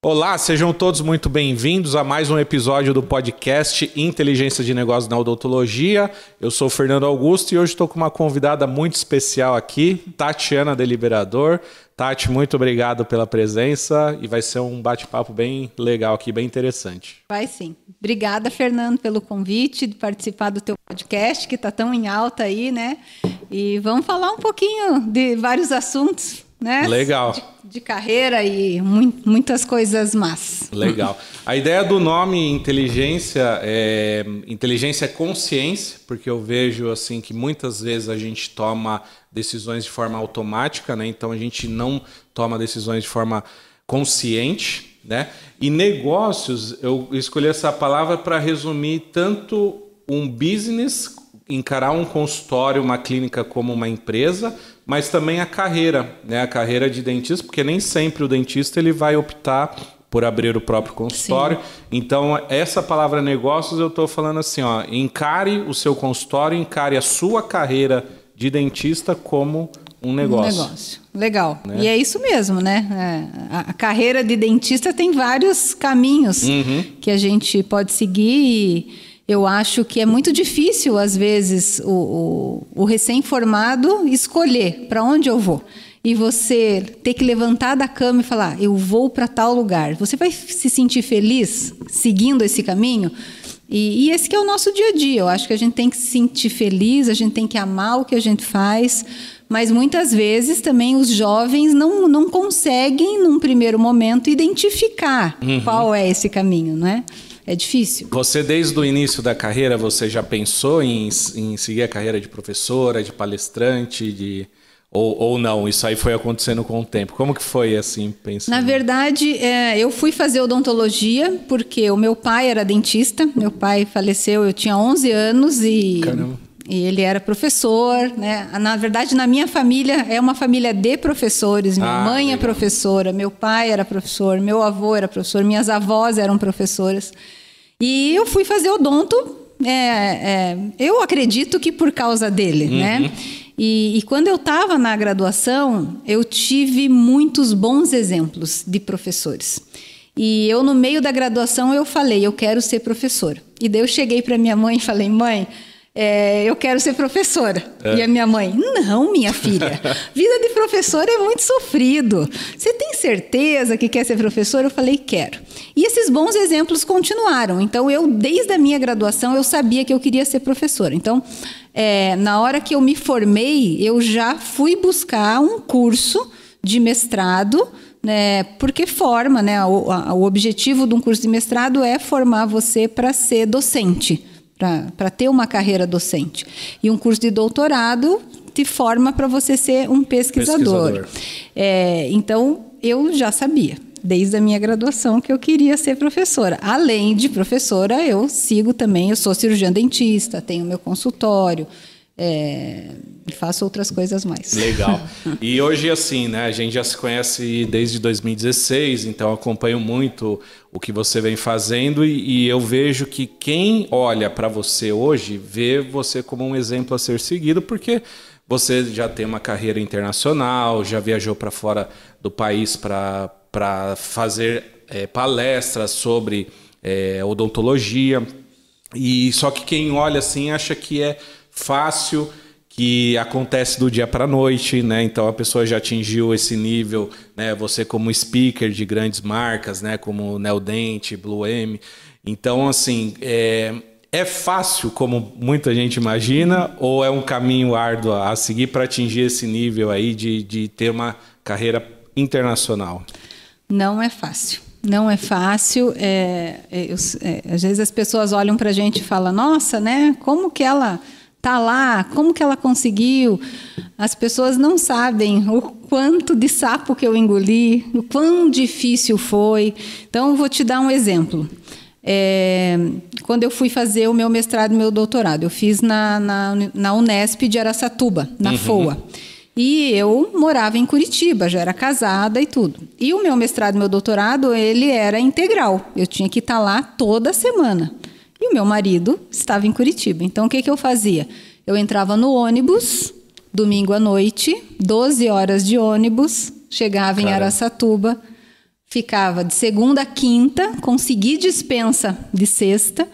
Olá, sejam todos muito bem-vindos a mais um episódio do podcast Inteligência de Negócios na Odontologia. Eu sou Fernando Augusto e hoje estou com uma convidada muito especial aqui, Tatiana Deliberador. Tati, muito obrigado pela presença e vai ser um bate-papo bem legal aqui, bem interessante. Vai sim. Obrigada, Fernando, pelo convite de participar do teu podcast, que está tão em alta aí, né? E vamos falar um pouquinho de vários assuntos né? Legal. De, de carreira e mu muitas coisas más. Legal. A ideia do nome inteligência é inteligência é consciência, porque eu vejo assim que muitas vezes a gente toma decisões de forma automática, né? Então a gente não toma decisões de forma consciente, né? E negócios, eu escolhi essa palavra para resumir tanto um business, encarar um consultório, uma clínica como uma empresa, mas também a carreira, né? A carreira de dentista, porque nem sempre o dentista ele vai optar por abrir o próprio consultório. Sim. Então, essa palavra negócios, eu estou falando assim, ó, encare o seu consultório, encare a sua carreira de dentista como um negócio. Um negócio. Legal. Né? E é isso mesmo, né? É, a, a, carreira de dentista tem vários caminhos uhum. que a gente pode seguir e eu acho que é muito difícil, às vezes, o, o, o recém-formado escolher para onde eu vou. E você ter que levantar da cama e falar, eu vou para tal lugar. Você vai se sentir feliz seguindo esse caminho? E, e, esse que é o nosso dia a dia. Eu acho que a gente tem que se sentir feliz, a gente tem que amar o que a gente faz, mas muitas vezes também os jovens não, não conseguem, num primeiro momento, identificar uhum. qual é esse caminho, não é? É difícil. Você, desde o início da carreira, você já pensou em, em seguir a carreira de professora, de palestrante, de... Ou, ou não, isso aí foi acontecendo com o tempo. Como que foi assim, pensando? Na verdade, é, eu fui fazer odontologia porque o meu pai era dentista. Meu pai faleceu, eu tinha 11 anos e... Caramba. E ele era professor, né? Na verdade, na minha família é uma família de professores. Minha ah, mãe é legal. professora, meu pai era professor, meu avô era professor, minhas avós eram professoras. E eu fui fazer odonto, é, é, eu acredito que por causa dele, uhum. né? E, e, quando eu estava na graduação, eu tive muitos bons exemplos de professores. E eu, no meio da graduação, eu falei, eu quero ser professora. E daí eu cheguei para minha mãe e falei, mãe, é, eu quero ser professora. É. E a minha mãe, não, minha filha, vida de professora é muito sofrido. Você tem certeza que quer ser professora? Eu falei, quero. E esses bons exemplos continuaram. Então, eu, desde a minha graduação, eu sabia que eu queria ser professora. Então, é, na hora que eu me formei, eu já fui buscar um curso de mestrado, né, porque forma, né, o, a, o objetivo de um curso de mestrado é formar você para ser docente para ter uma carreira docente. E um curso de doutorado te forma para você ser um pesquisador. pesquisador. É, então, eu já sabia, desde a minha graduação, que eu queria ser professora. Além de professora, eu sigo também, eu sou cirurgiã dentista, tenho meu consultório. É, faço outras coisas mais. Legal. E hoje, assim, né? A gente já se conhece desde 2016, então acompanho muito o que você vem fazendo e, e eu vejo que quem olha para você hoje vê você como um exemplo a ser seguido, porque você já tem uma carreira internacional, já viajou para fora do país para fazer é, palestras sobre é, odontologia. E só que quem olha assim acha que é fácil que acontece do dia para a noite, né? Então a pessoa já atingiu esse nível, né? Você como speaker de grandes marcas, né? Como Neodente, Blue M. Então assim é, é fácil como muita gente imagina ou é um caminho árduo a seguir para atingir esse nível aí de, de ter uma carreira internacional? Não é fácil. Não é fácil. É, é, é, às vezes as pessoas olham para a gente e falam: Nossa, né? Como que ela tá lá, como que ela conseguiu? As pessoas não sabem o quanto de sapo que eu engoli, o quão difícil foi. Então, vou te dar um exemplo. É, quando eu fui fazer o meu mestrado e meu doutorado, eu fiz na, na, na Unesp de Aracatuba, na uhum. FOA. E eu morava em Curitiba, já era casada e tudo. E o meu mestrado e meu doutorado, ele era integral. Eu tinha que estar lá toda semana. E o meu marido estava em Curitiba. Então, o que, que eu fazia? Eu entrava no ônibus, domingo à noite, 12 horas de ônibus, chegava em Araçatuba, ficava de segunda a quinta, consegui dispensa de sexta,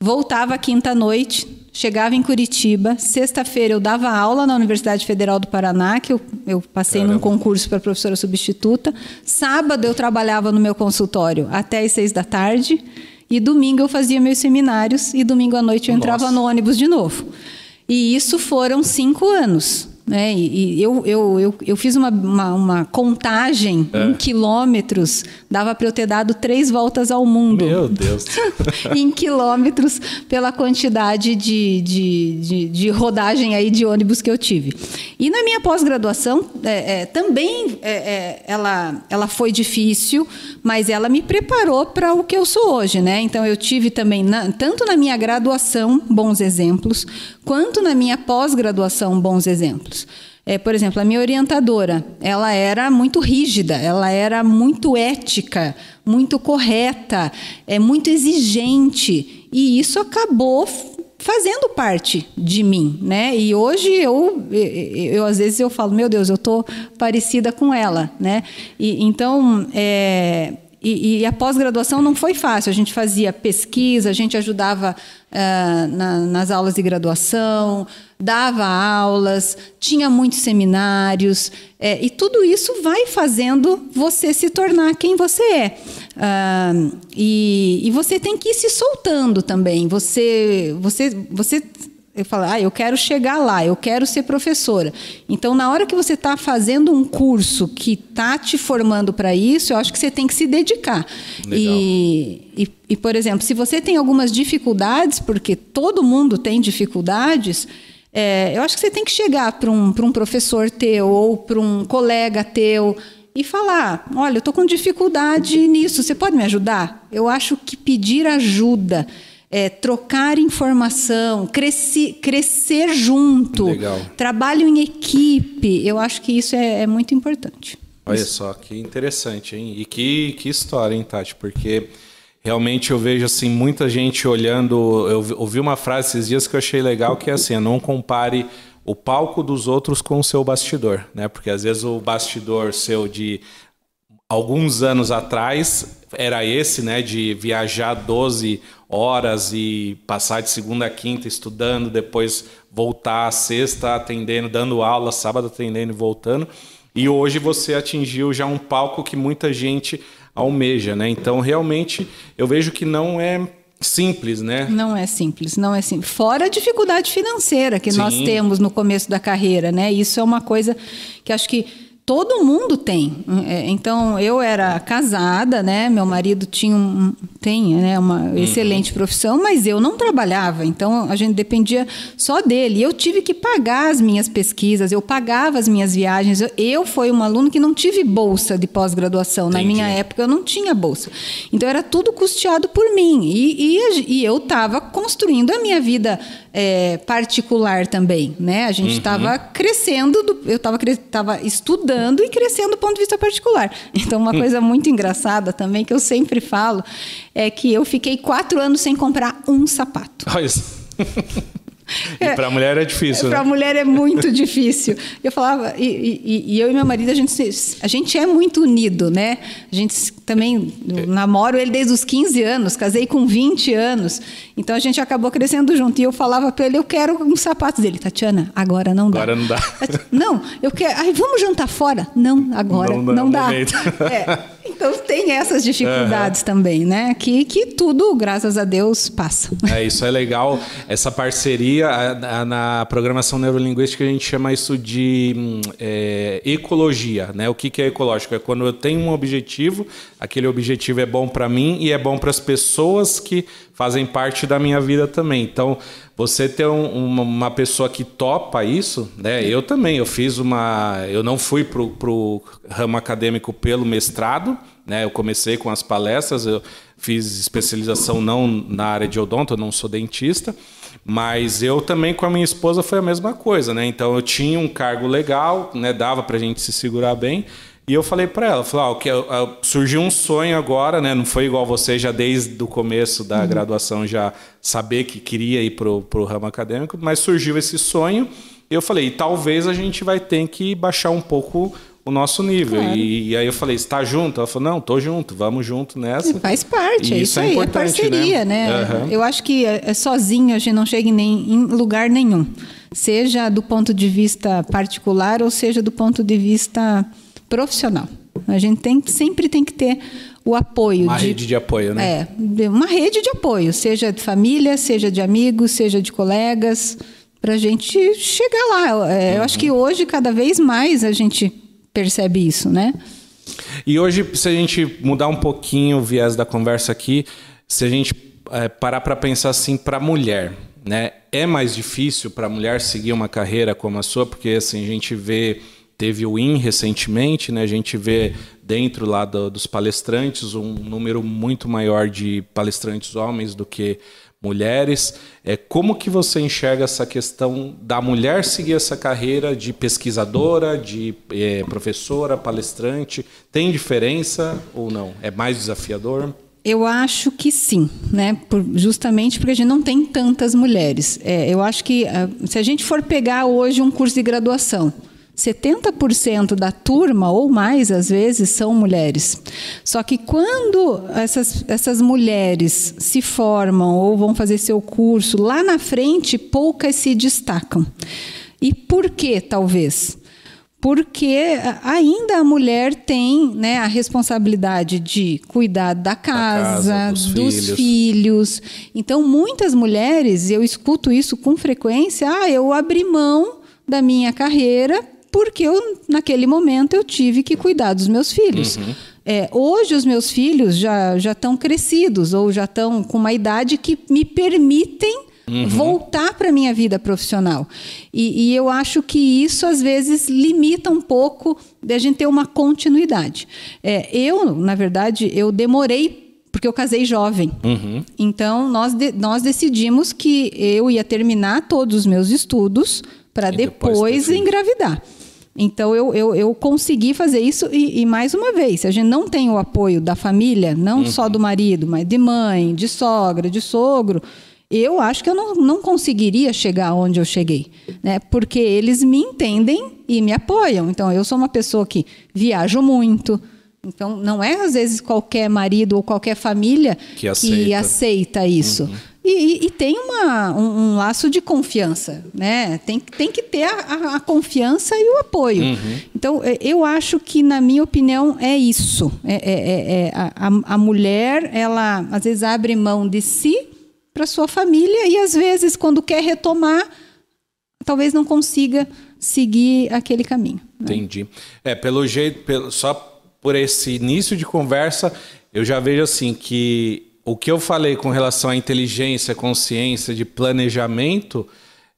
voltava quinta à noite, chegava em Curitiba. Sexta-feira eu dava aula na Universidade Federal do Paraná, que eu, eu passei Caramba. num concurso para professora substituta. Sábado eu trabalhava no meu consultório até as seis da tarde. E domingo eu fazia meus seminários e domingo à noite eu entrava Nossa. no ônibus de novo. E isso foram cinco anos. Né? E, eu, eu, eu, eu fiz uma, uma, uma contagem é. em quilômetros, dava para eu ter dado três voltas ao mundo. Meu Deus! em quilômetros, pela quantidade de, de, de, de, rodagem aí de ônibus que eu tive. E na minha pós-graduação, é, é, também é, é, ela, ela foi difícil, mas ela me preparou para o que eu sou hoje. Né? Então, eu tive também, na, tanto na minha graduação, bons exemplos, quanto na minha pós-graduação, bons exemplos. É, por exemplo, a minha orientadora, ela era muito rígida, ela era muito ética, muito correta, é muito exigente, e isso acabou fazendo parte de mim, né? E hoje eu, eu, eu às vezes eu falo, meu Deus, eu tô parecida com ela, né? E, então, é, e, e, a pós-graduação não foi fácil. A gente fazia pesquisa, a gente ajudava uh, na, nas aulas de graduação, dava aulas, tinha muitos seminários, é, e tudo isso vai fazendo você se tornar quem você é. Uh, e, e, você tem que ir se soltando também. Você, você, você eu falo, ah, eu quero chegar lá, eu quero ser professora. Então, na hora que você está fazendo um curso que está te formando para isso, eu acho que você tem que se dedicar. E, e, e, por exemplo, se você tem algumas dificuldades, porque todo mundo tem dificuldades, é, eu acho que você tem que chegar para um, um professor teu ou para um colega teu e falar: olha, eu estou com dificuldade nisso, você pode me ajudar? Eu acho que pedir ajuda é, trocar informação, cresci, crescer junto, Legal. trabalho em equipe. Eu acho que isso é, é muito importante. Olha isso. só, que interessante, hein? E que, que história, hein, Tati? Porque realmente eu vejo assim muita gente olhando. Eu ouvi uma frase esses dias que eu achei legal, que é assim: não compare o palco dos outros com o seu bastidor, né? Porque às vezes o bastidor seu de alguns anos atrás era esse, né, de viajar 12 horas e passar de segunda a quinta estudando, depois voltar a sexta atendendo, dando aula, sábado atendendo e voltando. E hoje você atingiu já um palco que muita gente almeja, né? Então, realmente, eu vejo que não é simples, né? Não é simples, não é simples. Fora a dificuldade financeira que Sim. nós temos no começo da carreira, né? Isso é uma coisa que acho que todo mundo tem. É, então eu era casada, né? Meu marido tinha um, tem né, uma uhum. excelente profissão, mas eu não trabalhava. Então a gente dependia só dele. Eu tive que pagar as minhas pesquisas, eu pagava as minhas viagens. Eu, eu fui um aluno que não tive bolsa de pós-graduação. Na minha época eu não tinha bolsa. Então era tudo custeado por mim e, e, e eu estava construindo a minha vida é, particular também, né? A gente estava uhum. crescendo, do, eu estava estudando e crescendo do ponto de vista particular. Então, uma coisa muito engraçada também, que eu sempre falo, é que eu fiquei quatro anos sem comprar um sapato. Olha isso. E para a mulher é difícil, Para a né? mulher é muito difícil. Eu falava, e, e, e, eu e meu marido, a gente, a gente é muito unido, né? A gente também namoro ele desde os 15 anos, casei com 20 anos. Então a gente acabou crescendo junto. E eu falava para ele, eu quero um sapato dele. Tatiana, agora não dá. Agora não dá. Não, eu quero. Ai, vamos jantar fora? Não, agora não, não dá. É, então tem essas dificuldades uhum. também, né? Que, que tudo, graças a Deus, passa. É, isso é legal. Essa parceria a, a, na programação neurolinguística a gente chama isso de hum, é, ecologia, né? O que, que é ecológico? É quando eu tenho um objetivo, aquele objetivo é bom para mim e é bom para as pessoas que fazem parte da minha vida também. Então, você ter um, uma, uma, pessoa que topa isso, né? Eu também, eu fiz uma. Eu não fui para o ramo acadêmico pelo mestrado, né? Eu comecei com as palestras, eu fiz especialização não na área de odonto, eu não sou dentista, mas eu também com a minha esposa foi a mesma coisa, né? Então eu tinha um cargo legal, né? Dava para a gente se segurar bem. E eu falei para ela, falei, ah, surgiu um sonho agora, né? Não foi igual você já desde o começo da uhum. graduação já saber que queria ir pro, pro ramo acadêmico, mas surgiu esse sonho. E eu falei, talvez a gente vai ter que baixar um pouco o nosso nível. Claro. E, e, aí eu falei, está junto? Ela falou, não, tô junto, vamos junto nessa. Faz parte, é isso, isso é aí, é parceria, né? né? Uhum. Eu acho que é, é sozinho a gente não chega em, nem, em lugar nenhum. Seja do ponto de vista particular ou seja do ponto de vista profissional. A gente tem, sempre tem que ter o apoio. Uma de, rede de apoio, né? É, uma rede de apoio, seja de família, seja de amigos, seja de colegas, para a gente chegar lá. É, uhum. Eu acho que hoje, cada vez mais, a gente percebe isso, né? E hoje, se a gente mudar um pouquinho o viés da conversa aqui, se a gente é, parar para pensar assim para a mulher, né? É mais difícil para a mulher seguir uma carreira como a sua, porque assim a gente vê teve o IN recentemente, né? A gente vê dentro lá do, dos palestrantes um número muito maior de palestrantes homens do que mulheres. É, como que você enxerga essa questão da mulher seguir essa carreira de pesquisadora, de é, professora, palestrante? Tem diferença ou não? É mais desafiador? Eu acho que sim, né? Por, justamente porque a gente não tem tantas mulheres. É, eu acho que uh, se a gente for pegar hoje um curso de graduação, 70% da turma, ou mais às vezes, são mulheres. Só que quando essas, essas mulheres se formam ou vão fazer seu curso, lá na frente, poucas se destacam. E por que, talvez? Porque ainda a mulher tem né, a responsabilidade de cuidar da casa, da casa dos, dos filhos. filhos. Então, muitas mulheres, eu escuto isso com frequência, ah, eu abri mão da minha carreira porque eu, naquele momento eu tive que cuidar dos meus filhos. Uhum. É, hoje os meus filhos já já estão crescidos ou já estão com uma idade que me permitem uhum. voltar para a minha vida profissional. E, e, eu acho que isso às vezes limita um pouco de a gente ter uma continuidade. É, eu, na verdade, eu demorei porque eu casei jovem. Uhum. Então nós, de, nós decidimos que eu ia terminar todos os meus estudos para depois, depois engravidar. Então eu, eu, eu consegui fazer isso e, e, mais uma vez, se a gente não tem o apoio da família, não uhum. só do marido, mas de mãe, de sogra, de sogro, eu acho que eu não, não conseguiria chegar onde eu cheguei, né? Porque eles me entendem e me apoiam. Então eu sou uma pessoa que viajo muito. Então não é às vezes qualquer marido ou qualquer família que aceita, que aceita isso. Uhum. E, e, tem uma, um, um, laço de confiança, né? Tem, tem que ter a, a confiança e o apoio. Uhum. Então, é, eu acho que, na minha opinião, é isso. É, é, é, é a, a mulher, ela às vezes abre mão de si para sua família e às vezes, quando quer retomar, talvez não consiga seguir aquele caminho. Né? Entendi. É, pelo jeito, pelo, só por esse início de conversa, eu já vejo assim que o que eu falei com relação à inteligência, consciência, de planejamento,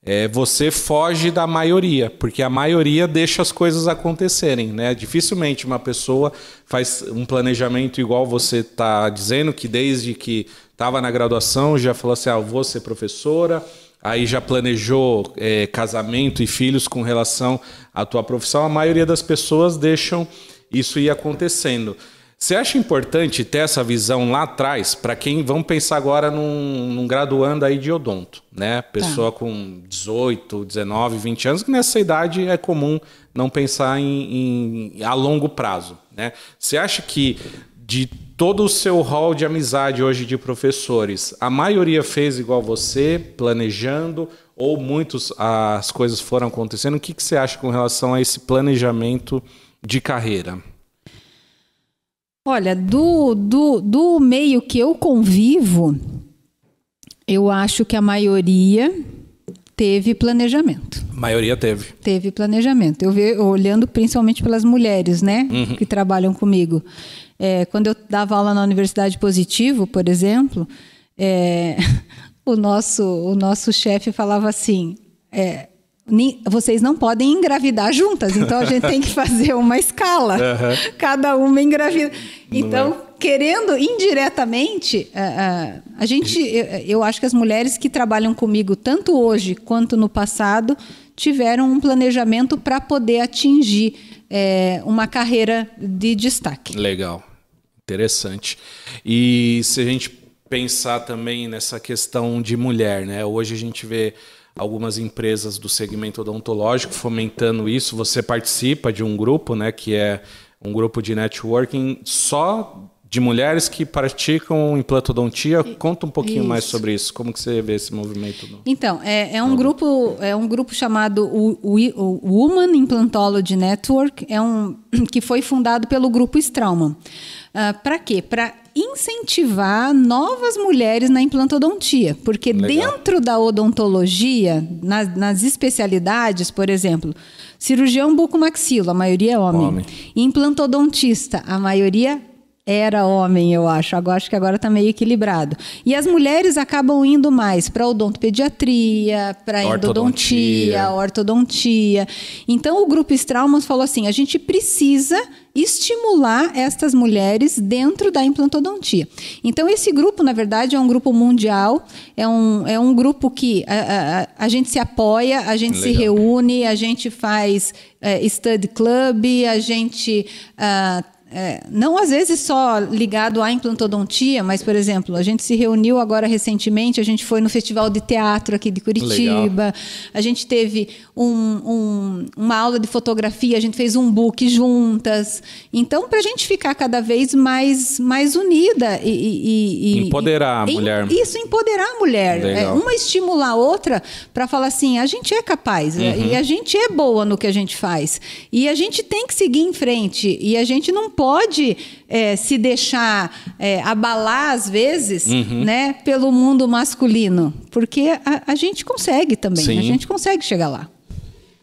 é, você foge da maioria, porque a maioria deixa as coisas acontecerem, né? Dificilmente uma pessoa faz um planejamento igual você está dizendo, que desde que estava na graduação já falou assim, ah, vou ser professora, aí já planejou é, casamento e filhos com relação à tua profissão. A maioria das pessoas deixam isso ir acontecendo. Você acha importante ter essa visão lá atrás para quem vamos pensar agora num, num, graduando aí de odonto, né? Pessoa tá. com 18, 19, 20 anos, que nessa idade é comum não pensar em, em, a longo prazo, né? Você acha que de todo o seu hall de amizade hoje de professores, a maioria fez igual você, planejando, ou muitos as coisas foram acontecendo? O que, que você acha com relação a esse planejamento de carreira? Olha, do, do, do meio que eu convivo, eu acho que a maioria teve planejamento. A maioria teve. Teve planejamento. Eu vejo olhando principalmente pelas mulheres, né, uhum. que trabalham comigo. É, quando eu dava aula na Universidade Positivo, por exemplo, é, o nosso o nosso chefe falava assim: é, vocês não podem engravidar juntas, então a gente tem que fazer uma escala, uhum. cada uma engravida. Então, é. querendo indiretamente, a, a, a gente, eu, eu, acho que as mulheres que trabalham comigo, tanto hoje quanto no passado, tiveram um planejamento para poder atingir é, uma carreira de destaque. Legal, interessante. E se a gente pensar também nessa questão de mulher, né? Hoje a gente vê algumas empresas do segmento odontológico fomentando isso. Você participa de um grupo, né, que é um grupo de networking só de mulheres que praticam implantodontia. Conta um pouquinho isso. mais sobre isso. Como que você vê esse movimento? No... Então, é, é, um grupo é um grupo chamado o, o, o Woman Implantology Network, é um que foi fundado pelo grupo Straumann. Uh, ah, Para quê? Para incentivar novas mulheres na implantodontia, porque Legal. dentro da odontologia, nas, nas especialidades, por exemplo, cirurgião bucomaxilo, a maioria é homem. homem. Implantodontista, a maioria era homem, eu acho. Agora acho que agora está meio equilibrado. E as mulheres acabam indo mais para odontopediatria, para endodontia, ortodontia. Então o grupo Straumann falou assim: a gente precisa estimular estas mulheres dentro da implantodontia. Então, esse grupo, na verdade, é um grupo mundial, é um, é um grupo que a, a, a gente se apoia, a gente Legal. se reúne, a gente faz é, study club, a gente uh, é, não às vezes só ligado à implantodontia, mas, por exemplo, a gente se reuniu agora recentemente, a gente foi no Festival de Teatro aqui de Curitiba, Legal. a gente teve um, um, uma aula de fotografia, a gente fez um book juntas. Então, para a gente ficar cada vez mais, mais unida e, e, empoderar e, a mulher. Isso, empoderar a mulher. É, uma estimular a outra para falar assim: a gente é capaz uhum. e a gente é boa no que a gente faz. E a gente tem que seguir em frente. E a gente não pode é, se deixar é, abalar, às vezes, uhum. né, pelo mundo masculino. Porque a, a gente consegue também, Sim. a gente consegue chegar lá.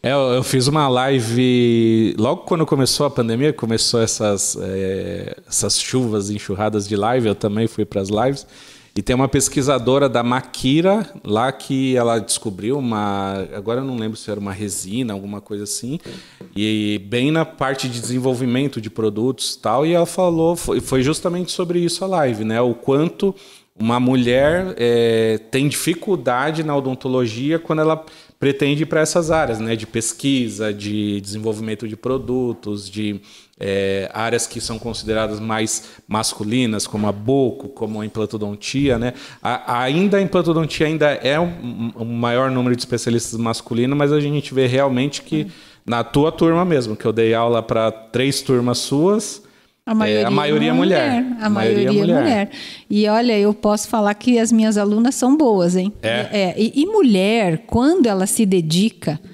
É, eu, fiz uma live logo quando começou a pandemia, começou essas, é, essas chuvas, enxurradas de live, eu também fui para as lives. E tem uma pesquisadora da Maquira lá que ela descobriu uma. Agora eu não lembro se era uma resina, alguma coisa assim. E bem na parte de desenvolvimento de produtos tal. E ela falou, foi justamente sobre isso a live, né? O quanto uma mulher é, tem dificuldade na odontologia quando ela pretende ir para essas áreas, né, de pesquisa, de desenvolvimento de produtos, de é, áreas que são consideradas mais masculinas, como a boco, como a implantodontia, né? A, ainda a implantodontia ainda é um, um, maior número de especialistas masculinos, mas a gente vê realmente que na tua turma mesmo, que eu dei aula para três turmas suas, a maioria, é, a maioria é mulher. mulher. A, a maioria, maioria é mulher. mulher. E olha, eu posso falar que as minhas alunas são boas, hein? É. é e, e, mulher, quando ela se dedica, é,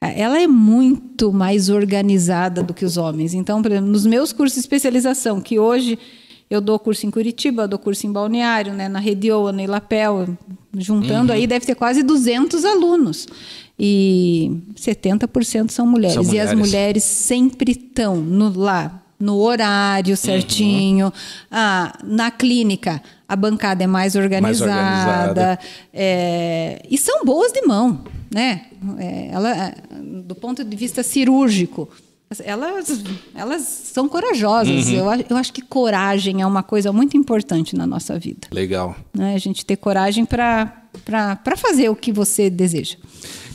ela é muito mais organizada do que os homens. Então, por exemplo, nos meus cursos de especialização, que hoje eu dou curso em Curitiba, dou curso em Balneário, né, na Redioa, no Ilapel, juntando uhum. aí deve ter quase 200 alunos. E 70% são mulheres. são mulheres. E as mulheres sempre estão no, lá no horário uhum. certinho. Uhum. Ah, na clínica, a bancada é mais organizada. Mais organizada. É, e são boas de mão, né? É, ela, do ponto de vista cirúrgico, elas, elas são corajosas. Uhum. Eu, eu acho que coragem é uma coisa muito importante na nossa vida. Legal. Né? A gente ter coragem para fazer o que você deseja.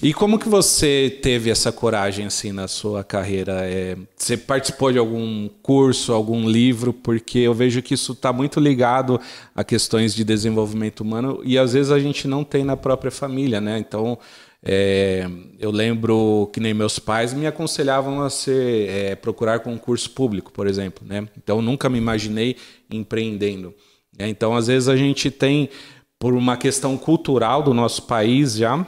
E como que você teve essa coragem assim na sua carreira? É, você participou de algum curso, algum livro? Porque eu vejo que isso está muito ligado a questões de desenvolvimento humano e às vezes a gente não tem na própria família, né? Então é, eu lembro que nem meus pais me aconselhavam a ser, é, procurar concurso público, por exemplo, né? Então nunca me imaginei empreendendo. Né? Então às vezes a gente tem por uma questão cultural do nosso país já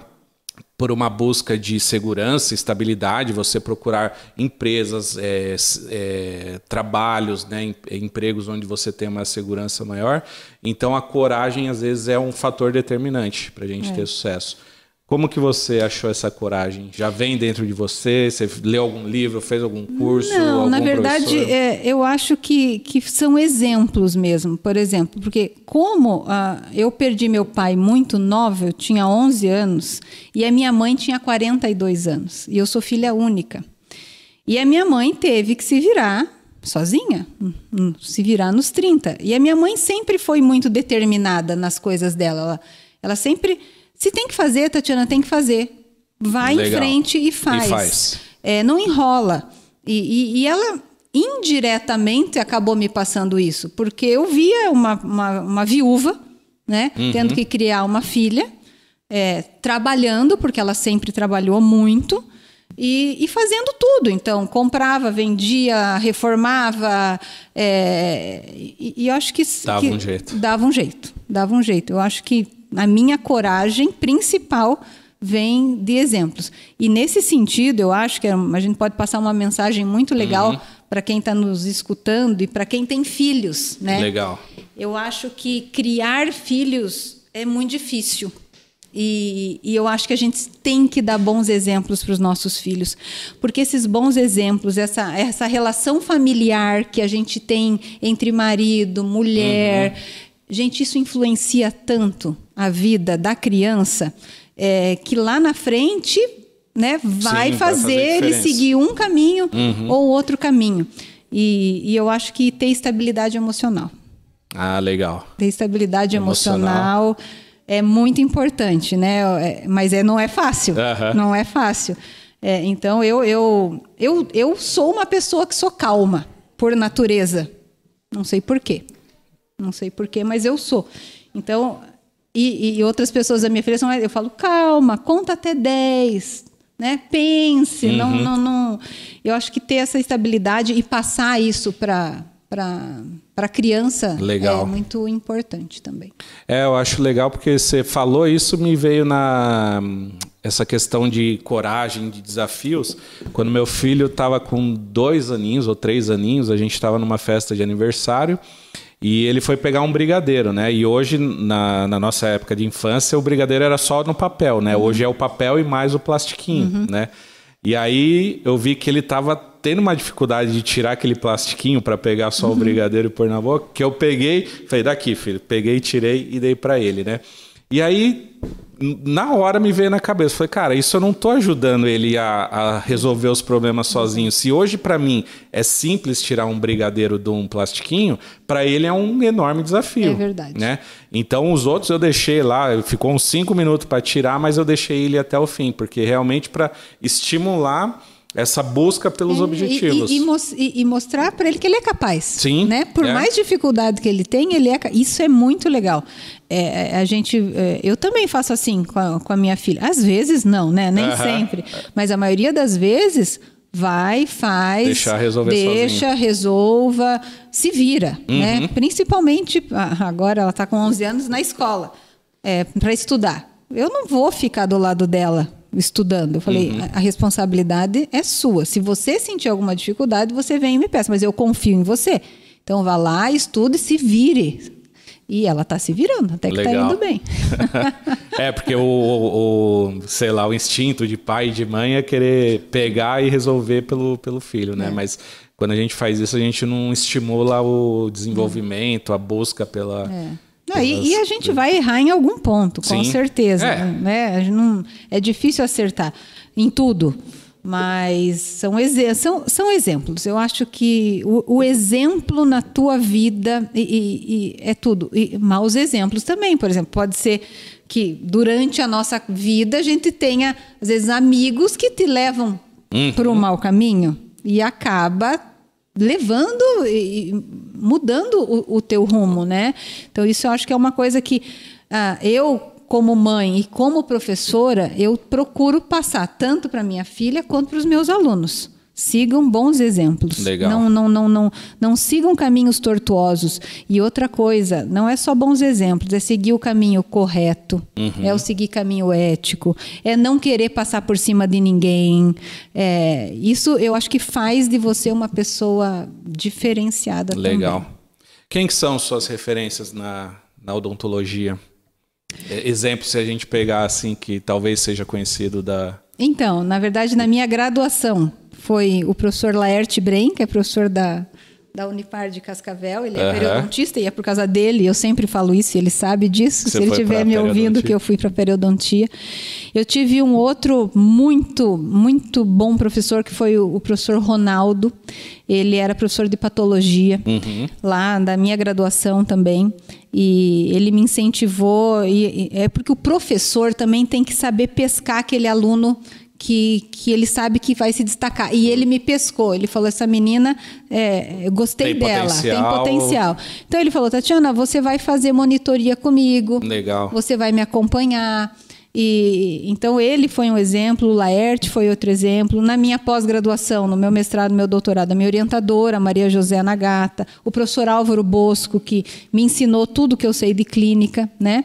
por uma busca de segurança, estabilidade, você procurar empresas, é, é, trabalhos, né, empregos onde você tem uma segurança maior. Então, a coragem, às vezes, é um fator determinante para a gente é. ter sucesso. Como que você achou essa coragem? Já vem dentro de você? Você leu algum livro, fez algum curso? Não, algum na verdade, é, eu acho que, que são exemplos mesmo. Por exemplo, porque como ah, eu perdi meu pai muito nova, eu tinha 11 anos, e a minha mãe tinha 42 anos, e eu sou filha única. E a minha mãe teve que se virar sozinha, hum, hum, se virar nos 30. E a minha mãe sempre foi muito determinada nas coisas dela. Ela, ela sempre se tem que fazer, Tatiana, tem que fazer. Vai Legal. em frente e faz. E faz. É, não enrola. E, e, e, ela indiretamente acabou me passando isso, porque eu via uma, uma, uma viúva, né, uhum. tendo que criar uma filha. é, trabalhando, porque ela sempre trabalhou muito, e, e, fazendo tudo. Então, comprava, vendia, reformava. É, e, e, eu acho que. Dava que um jeito. Dava um jeito. Dava um jeito. Eu acho que a minha coragem principal vem de exemplos. E nesse sentido, eu acho que a gente pode passar uma mensagem muito legal uhum. para quem está nos escutando e para quem tem filhos. Né? Legal. Eu acho que criar filhos é muito difícil. E, e, eu acho que a gente tem que dar bons exemplos para os nossos filhos, porque esses bons exemplos, essa, essa relação familiar que a gente tem entre marido, mulher, uhum. gente, isso influencia tanto a vida da criança é, que lá na frente né, vai, Sim, fazer, vai fazer ele seguir um caminho uhum. ou outro caminho. E, e eu acho que ter estabilidade emocional. Ah, legal. Ter estabilidade emocional, emocional é muito importante, né? É, mas é, não é fácil. Uhum. Não é fácil. É, então eu, eu, eu, eu sou uma pessoa que sou calma, por natureza. Não sei porquê. Não sei porquê, mas eu sou. Então, e, e outras pessoas da minha filha. Eu falo, calma, conta até 10. Né? Pense, uhum. não, não, não. Eu acho que ter essa estabilidade e passar isso para para a criança legal. é muito importante também. É, eu acho legal porque você falou isso, me veio na essa questão de coragem, de desafios. Quando meu filho estava com dois aninhos ou três aninhos, a gente estava numa festa de aniversário e ele foi pegar um brigadeiro, né? E hoje, na, na nossa época de infância, o brigadeiro era só no papel, né? Uhum. Hoje é o papel e mais o plastiquinho, uhum. né? E aí eu vi que ele estava tendo uma dificuldade de tirar aquele plastiquinho para pegar só uhum. o brigadeiro e pôr na boca, que eu peguei, falei, daqui, filho, peguei, tirei e dei para ele, né? E aí, na hora me veio na cabeça, falei, cara, isso eu não tô ajudando ele a, a resolver os problemas sozinho. Se hoje para mim é simples tirar um brigadeiro de um plastiquinho, para ele é um enorme desafio. É verdade. Né? Então os outros eu deixei lá, ficou uns cinco minutos para tirar, mas eu deixei ele até o fim, porque realmente para estimular essa busca pelos é, objetivos. E, e, e mostrar para ele que ele é capaz. Sim. Né? Por é. mais dificuldade que ele tem, ele é, isso é muito legal. É, é, a gente, é, eu também faço assim com a, com a, minha filha. Às vezes não, né? Nem uh -huh. sempre. Mas a maioria das vezes vai, faz, deixa resolver deixa, sozinho. resolva, se vira, uhum. né? Principalmente agora ela está com 11 anos na escola é, para estudar. Eu não vou ficar do lado dela estudando. Eu falei, uhum. a, a, responsabilidade é sua. Se você sentir alguma dificuldade, você vem e me peça, mas eu confio em você. Então vá lá, estude, se vire. E ela está se virando, até que está indo bem. é, porque o, o, sei lá, o instinto de pai e de mãe é querer pegar e resolver pelo, pelo filho, né? É. Mas quando a gente faz isso, a gente não estimula o desenvolvimento, a busca pela. É não, e, e, a gente vai errar em algum ponto, com Sim. certeza. É. Né? Não, é difícil acertar em tudo. Mas são, são, são exemplos. Eu acho que o, o exemplo na tua vida e, e, e é tudo. E maus exemplos também, por exemplo. Pode ser que durante a nossa vida a gente tenha, às vezes, amigos que te levam uhum. para um mau caminho e acaba levando e mudando o, o, teu rumo, né? Então isso eu acho que é uma coisa que ah, eu como mãe e como professora eu procuro passar tanto para minha filha quanto para os meus alunos. Sigam bons exemplos. Legal. Não, não, não, não, não sigam caminhos tortuosos. E outra coisa, não é só bons exemplos, é seguir o caminho correto, uhum. é o seguir caminho ético, é não querer passar por cima de ninguém. É, isso eu acho que faz de você uma pessoa diferenciada Legal. Também. Quem que são suas referências na, na odontologia? É, exemplo, se a gente pegar assim, que talvez seja conhecido da. Então, na verdade, na minha graduação, foi o professor Laerte Bren, que é professor da, da Unipar de Cascavel. Ele é uhum. periodontista e é por causa dele, eu sempre falo isso, ele sabe disso. Você se ele estiver me ouvindo, que eu fui para periodontia. Eu tive um outro muito, muito bom professor, que foi o, o professor Ronaldo. Ele era professor de patologia, uhum. lá da minha graduação também. E ele me incentivou. E, e, é porque o professor também tem que saber pescar aquele aluno que, que ele sabe que vai se destacar. E ele me pescou. Ele falou: essa menina, é, eu gostei tem dela, potencial. tem potencial. Então ele falou: Tatiana, você vai fazer monitoria comigo. Legal. Você vai me acompanhar. E então ele foi um exemplo, o Laerte foi outro exemplo. Na minha pós-graduação, no meu mestrado, no meu doutorado, a minha orientadora, Maria José Nagata, o professor Álvaro Bosco, que me ensinou tudo que eu sei de clínica, né?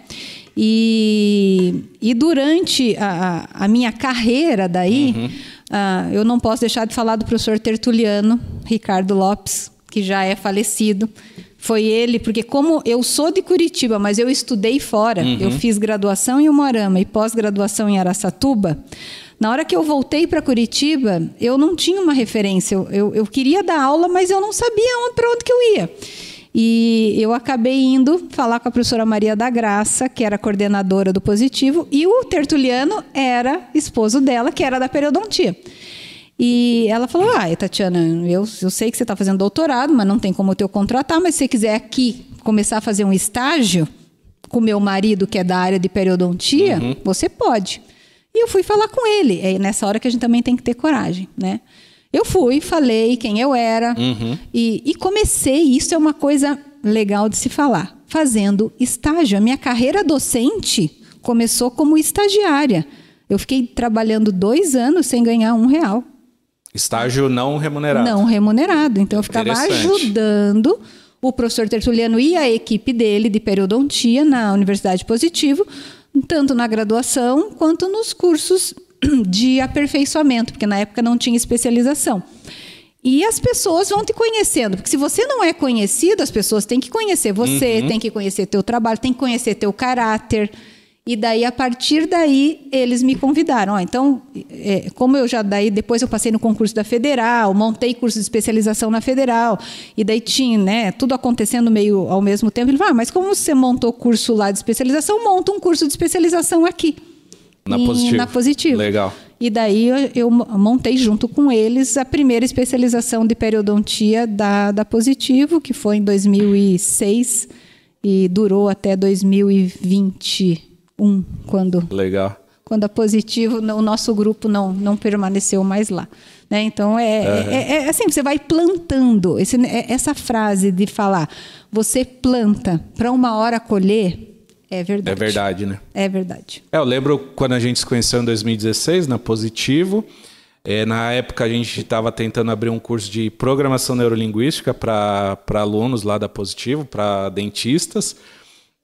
E, e durante a, a minha carreira daí, uhum. uh, eu não posso deixar de falar do professor Tertuliano, Ricardo Lopes, que já é falecido. Foi ele, porque como eu sou de Curitiba, mas eu estudei fora, uhum. eu fiz graduação em Umuarama e pós-graduação em Araçatuba. Na hora que eu voltei para Curitiba, eu não tinha uma referência. Eu, eu, eu queria dar aula, mas eu não sabia para onde que eu ia. E eu acabei indo falar com a professora Maria da Graça, que era coordenadora do Positivo, e o Tertuliano era esposo dela, que era da periodontia. E ela falou: Ah, Tatiana, eu, eu sei que você está fazendo doutorado, mas não tem como eu te contratar, mas se você quiser aqui começar a fazer um estágio com meu marido, que é da área de periodontia, uhum. você pode. E eu fui falar com ele. É nessa hora que a gente também tem que ter coragem, né? Eu fui, falei quem eu era uhum. e, e comecei. Isso é uma coisa legal de se falar. Fazendo estágio. A minha carreira docente começou como estagiária. Eu fiquei trabalhando dois anos sem ganhar um real. Estágio não remunerado. Não remunerado. Então eu ficava ajudando o professor Tertuliano e a equipe dele de periodontia na Universidade Positivo, tanto na graduação quanto nos cursos de aperfeiçoamento, porque na época não tinha especialização. E as pessoas vão te conhecendo, porque se você não é conhecido, as pessoas têm que conhecer você, uhum. têm que conhecer teu trabalho, têm que conhecer teu caráter. E daí, a partir daí, eles me convidaram. Então, é, como eu já daí, depois eu passei no concurso da Federal, montei curso de especialização na Federal, e daí tinha, né, tudo acontecendo meio ao mesmo tempo. Ele falou, ah, mas como você montou curso lá de especialização, monta um curso de especialização aqui. Na Positivo. Na Positivo. Legal. E daí eu, eu, montei junto com eles a primeira especialização de periodontia da, da Positivo, que foi em 2006 e durou até 2020 um quando legal quando a positivo o nosso grupo não não permaneceu mais lá né então é, uhum. é, é, assim você vai plantando Esse, é, essa frase de falar você planta para uma hora colher é verdade. É verdade, né? É verdade. É, eu lembro quando a gente se conheceu em 2016, na Positivo. É, na época a gente estava tentando abrir um curso de programação neurolinguística para alunos lá da Positivo, para dentistas.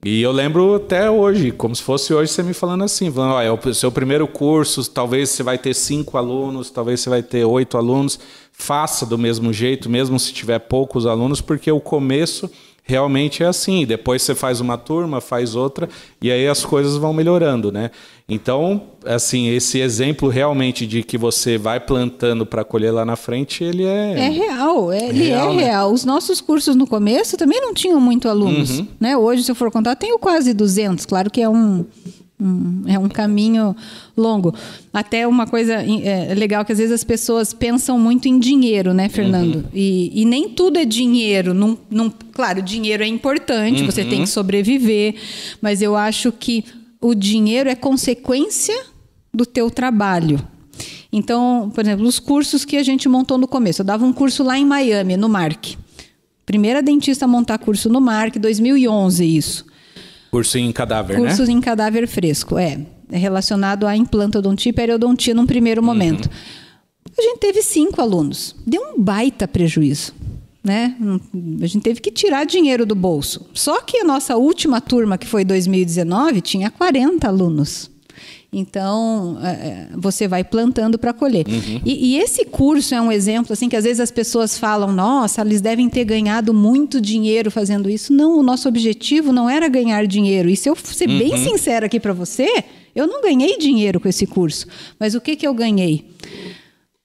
E eu lembro até hoje, como se fosse hoje você me falando assim, falando, ó, é o seu primeiro curso, talvez você vai ter cinco alunos, talvez você vai ter oito alunos, faça do mesmo jeito, mesmo se tiver poucos alunos, porque o começo realmente é assim. Depois você faz uma turma, faz outra, e aí as coisas vão melhorando, né? Então, assim, esse exemplo realmente de que você vai plantando para colher lá na frente, ele é. É real, é, ele real, é né? real. Os nossos cursos no começo também não tinham muito alunos. Uhum. Né? Hoje, se eu for contar, tenho quase 200. Claro que é um é um caminho longo. Até uma coisa é, legal que às vezes as pessoas pensam muito em dinheiro, né, Fernando? Uhum. E, e, nem tudo é dinheiro. Num, num, claro, dinheiro é importante, uhum. você tem que sobreviver, mas eu acho que o dinheiro é consequência do teu trabalho. Então, por exemplo, os cursos que a gente montou no começo. Eu dava um curso lá em Miami, no MARC. Primeira dentista a montar curso no MARC, 2011 isso. Curso em cadáver, Cursos né? Cursos em cadáver fresco, é. É relacionado à implantodontia e periodontia num primeiro uhum. momento. Uhum. A gente teve cinco alunos. Deu um baita prejuízo. Né? A gente teve que tirar dinheiro do bolso. Só que a nossa última turma, que foi 2019, tinha 40 alunos. Então, é, é, você vai plantando para colher. Uhum. E, e, esse curso é um exemplo, assim, que às vezes as pessoas falam, nossa, eles devem ter ganhado muito dinheiro fazendo isso. Não, o nosso objetivo não era ganhar dinheiro. E se eu ser uhum. bem sincera aqui para você, eu não ganhei dinheiro com esse curso. Mas o que, que eu ganhei?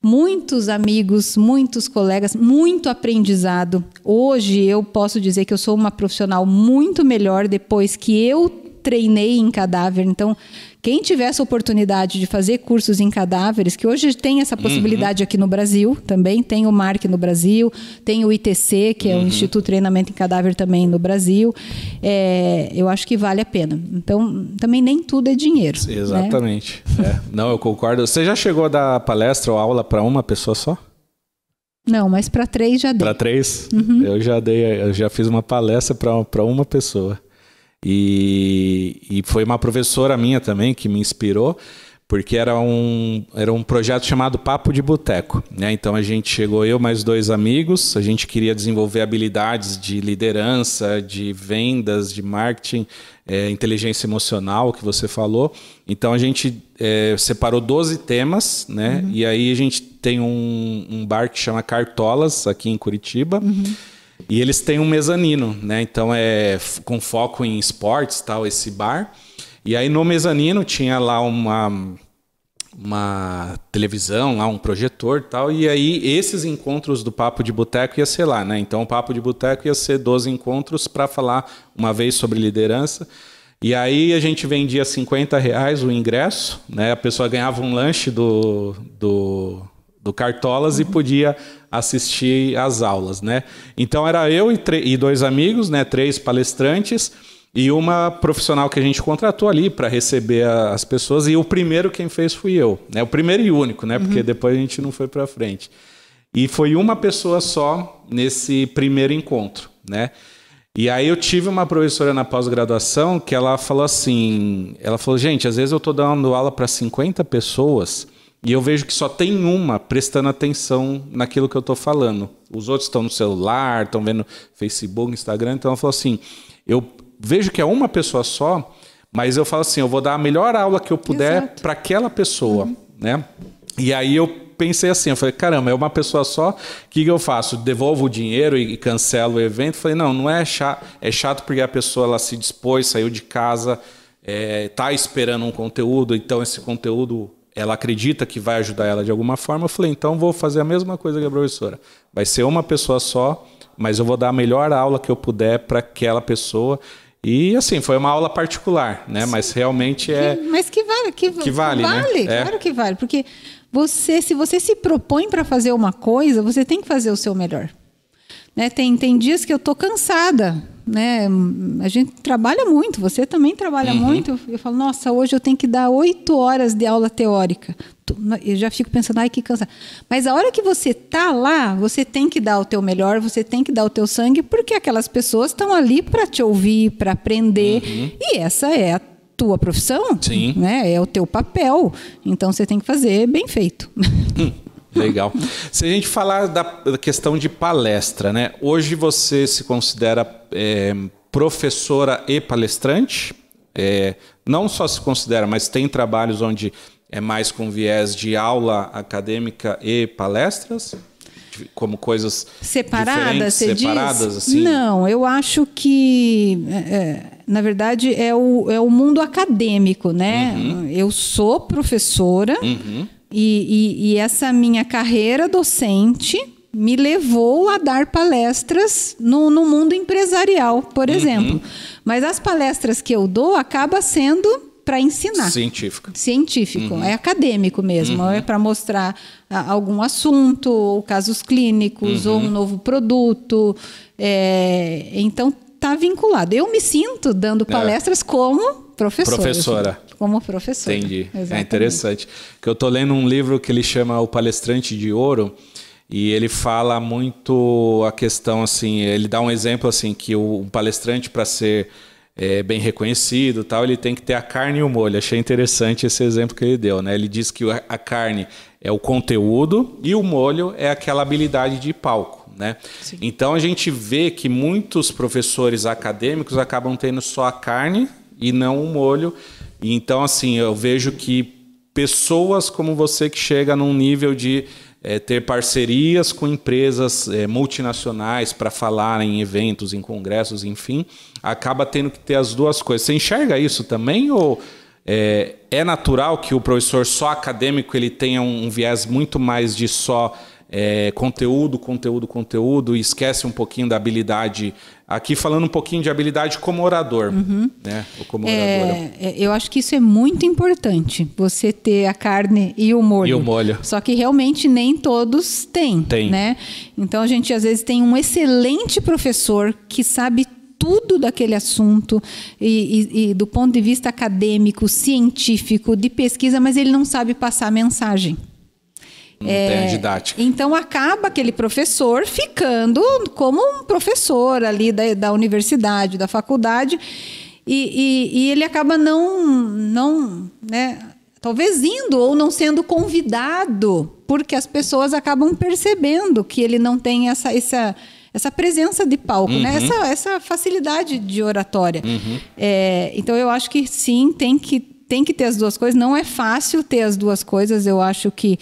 muitos amigos, muitos colegas, muito aprendizado. Hoje eu posso dizer que eu sou uma profissional muito melhor depois que eu treinei em cadáver. Então, quem tiver essa oportunidade de fazer cursos em cadáveres, que hoje tem essa possibilidade uhum. aqui no Brasil também, tem o MARC no Brasil, tem o ITC, que é uhum. o Instituto de Treinamento em Cadáver também no Brasil, é, eu acho que vale a pena. Então, também nem tudo é dinheiro. Né? Exatamente. Né? É. Não, eu concordo. Você já chegou a dar palestra ou aula para uma pessoa só? Não, mas para três já dei. Para três? Uhum. Eu já dei, eu já fiz uma palestra para uma pessoa. E, e foi uma professora minha também que me inspirou porque era um, era um projeto chamado Papo de Boteco. Né? Então a gente chegou, eu mais dois amigos, a gente queria desenvolver habilidades de liderança, de vendas, de marketing, é, inteligência emocional, que você falou. Então a gente é, separou 12 temas, né? Uhum. E aí a gente tem um, um, bar que chama Cartolas, aqui em Curitiba. Uhum. E eles têm um mezanino, né? Então é com foco em esportes, tal, esse bar. E aí no mezanino tinha lá uma uma televisão, lá um projetor tal, e aí esses encontros do Papo de Boteco ia ser lá, né? Então o Papo de Boteco ia ser 12 encontros para falar uma vez sobre liderança. E aí a gente vendia 50 reais o ingresso, né? A pessoa ganhava um lanche do, do, do Cartolas uhum. e podia assistir às aulas, né? Então era eu e, e dois amigos, né? Três palestrantes e uma profissional que a gente contratou ali para receber a, as pessoas. E o primeiro quem fez fui eu, né? O primeiro e único, né? Porque uhum. depois a gente não foi para frente. E foi uma pessoa só nesse primeiro encontro, né? E aí eu tive uma professora na pós-graduação que ela falou assim, ela falou, gente, às vezes eu estou dando aula para 50 pessoas e eu vejo que só tem uma prestando atenção naquilo que eu estou falando. Os outros estão no celular, estão vendo Facebook, Instagram. Então ela falou assim, eu vejo que é uma pessoa só, mas eu falo assim, eu vou dar a melhor aula que eu puder para aquela pessoa, uhum. né? E aí eu pensei assim, eu falei, caramba, é uma pessoa só, o que, que eu faço? Devolvo o dinheiro e, cancelo o evento? Eu falei, não, não é chato, é chato porque a pessoa ela se dispôs, saiu de casa, está é, esperando um conteúdo, então esse conteúdo ela acredita que vai ajudar ela de alguma forma. Eu falei, então vou fazer a mesma coisa que a professora. Vai ser uma pessoa só, mas eu vou dar a melhor aula que eu puder para aquela pessoa. E assim, foi uma aula particular, né? Sim. Mas realmente é. Que, mas que vale, que, que vale. Vale, né? claro é. que vale. Porque você, se você se propõe para fazer uma coisa, você tem que fazer o seu melhor. Né? Tem, tem dias que eu tô cansada, né? A gente trabalha muito, você também trabalha uhum. muito. Eu, falo, nossa, hoje eu tenho que dar oito horas de aula teórica. Eu já fico pensando, ai, que cansado. Mas a hora que você tá lá, você tem que dar o teu melhor, você tem que dar o teu sangue, porque aquelas pessoas estão ali para te ouvir, para aprender. Uhum. E essa é a tua profissão, Sim. né? É o teu papel. Então você tem que fazer bem feito. Hum. Legal. Se a gente falar da questão de palestra, né? Hoje você se considera é, professora e palestrante? É, não só se considera, mas tem trabalhos onde é mais com viés de aula acadêmica e palestras? Como coisas separadas, separadas assim? Não, eu acho que é, é, na verdade é o, é o mundo acadêmico, né? Uhum. Eu sou professora. Uhum e, e, e essa minha carreira docente me levou a dar palestras no, no mundo empresarial, por uhum. exemplo. Mas as palestras que eu dou acaba sendo para ensinar. Científico. Científico, uhum. é acadêmico mesmo, uhum. é para mostrar algum assunto, ou casos clínicos, uhum. ou um novo produto. É, então está vinculado. Eu me sinto dando é. palestras é. como professora. Professora como professor. Entendi. É Exatamente. É interessante. Que eu estou lendo um livro que ele chama O Palestrante de Ouro e ele fala muito a questão assim, ele dá um exemplo assim que o um palestrante para ser é, bem reconhecido, tal, ele tem que ter a carne e o molho. Achei interessante esse exemplo que ele deu, né? Ele diz que a carne é o conteúdo e o molho é aquela habilidade de palco. Né? Então a gente vê que muitos professores acadêmicos acabam tendo só a carne e não o molho, então, assim, eu vejo que pessoas como você que chega num nível de é, ter parcerias com empresas é, multinacionais para falar em eventos, em congressos, enfim, acaba tendo que ter as duas coisas. Você enxerga isso também ou é, é natural que o professor só acadêmico ele tenha um, um viés muito mais de só é, conteúdo, conteúdo, conteúdo, e esquece um pouquinho da habilidade. Aqui falando um pouquinho de habilidade como orador. Uhum. Né? Ou como é, é, eu acho que isso é muito importante, você ter a carne e o molho. E o molho. Só que realmente nem todos têm. Tem. Né? Então a gente às vezes tem um excelente professor que sabe tudo daquele assunto e, e, e, do ponto de vista acadêmico, científico, de pesquisa, mas ele não sabe passar a mensagem. Não é, tem a didática. Então acaba aquele professor ficando como um professor ali da, da universidade, da faculdade. e, e, e ele acaba não, não, né, talvez indo ou não sendo convidado, porque as pessoas acabam percebendo que ele não tem essa, essa, essa presença de palco, né? uhum. né? essa, essa facilidade de oratória. Uhum. É, então eu acho que sim, tem que, tem que ter as duas coisas. Não é fácil ter as duas coisas. Eu acho que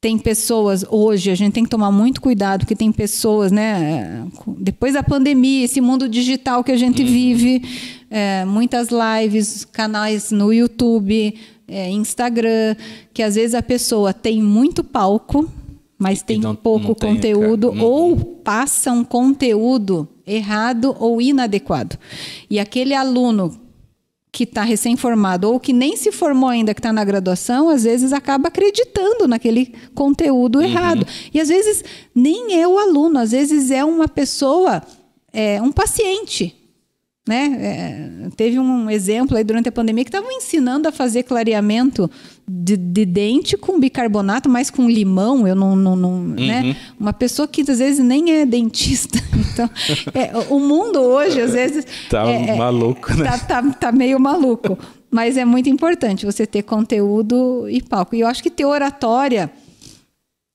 tem pessoas hoje, a gente tem que tomar muito cuidado, porque tem pessoas, né? Depois da pandemia, esse mundo digital que a gente uhum. vive, é, muitas lives, canais no YouTube, é, Instagram, que às vezes a pessoa tem muito palco, mas tem não, pouco não tem, conteúdo, uhum. ou passa um conteúdo errado ou inadequado. E aquele aluno que está recém-formado ou que nem se formou ainda, que está na graduação, às vezes acaba acreditando naquele conteúdo uhum. errado. E às vezes nem é o aluno, às vezes é uma pessoa, é, um paciente né? É, teve um exemplo aí durante a pandemia que estavam ensinando a fazer clareamento de, de, dente com bicarbonato, mas com limão. Eu não, não, não né? uhum. né? Uma pessoa que às vezes nem é dentista. Então, é, o mundo hoje às vezes tá é, é, maluco, né? Tá, tá, tá meio maluco. Mas é muito importante você ter conteúdo e palco. E eu acho que ter oratória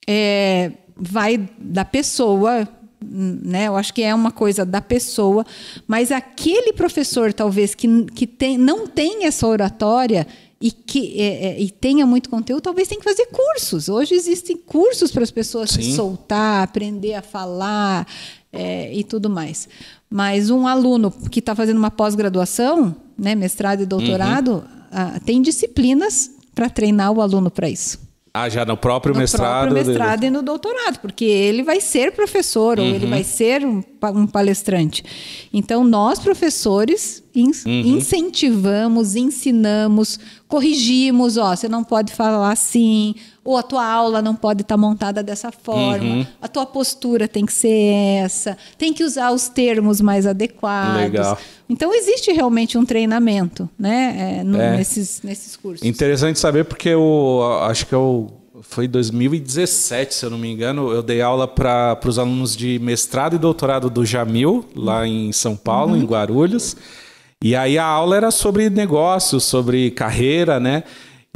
é, vai da pessoa né? Eu acho que é uma coisa da pessoa, mas aquele professor talvez que, que tem, não tem essa oratória e que é, é, e tenha muito conteúdo, talvez tenha que fazer cursos. Hoje existem cursos para as pessoas Sim. se soltar, aprender a falar é, e tudo mais. Mas um aluno que está fazendo uma pós-graduação, né, mestrado e doutorado, uhum. ah, tem disciplinas para treinar o aluno para isso. Ah, já no próprio no mestrado? No próprio mestrado de... e no doutorado, porque ele vai ser professor uhum. ou ele uhum. vai ser um, um, palestrante. Então, nós, professores, in uhum. incentivamos, ensinamos, corrigimos, ó, você não pode falar assim, ou a tua aula não pode estar tá montada dessa forma, uhum. a tua postura tem que ser essa, tem que usar os termos mais adequados. Legal. Então existe realmente um treinamento, né, é, no, é. Nesses, nesses cursos. Interessante saber porque eu acho que eu foi 2017, se eu não me engano, eu dei aula para os alunos de mestrado e doutorado do Jamil, lá em São Paulo, uhum. em Guarulhos. E aí a aula era sobre negócios, sobre carreira, né?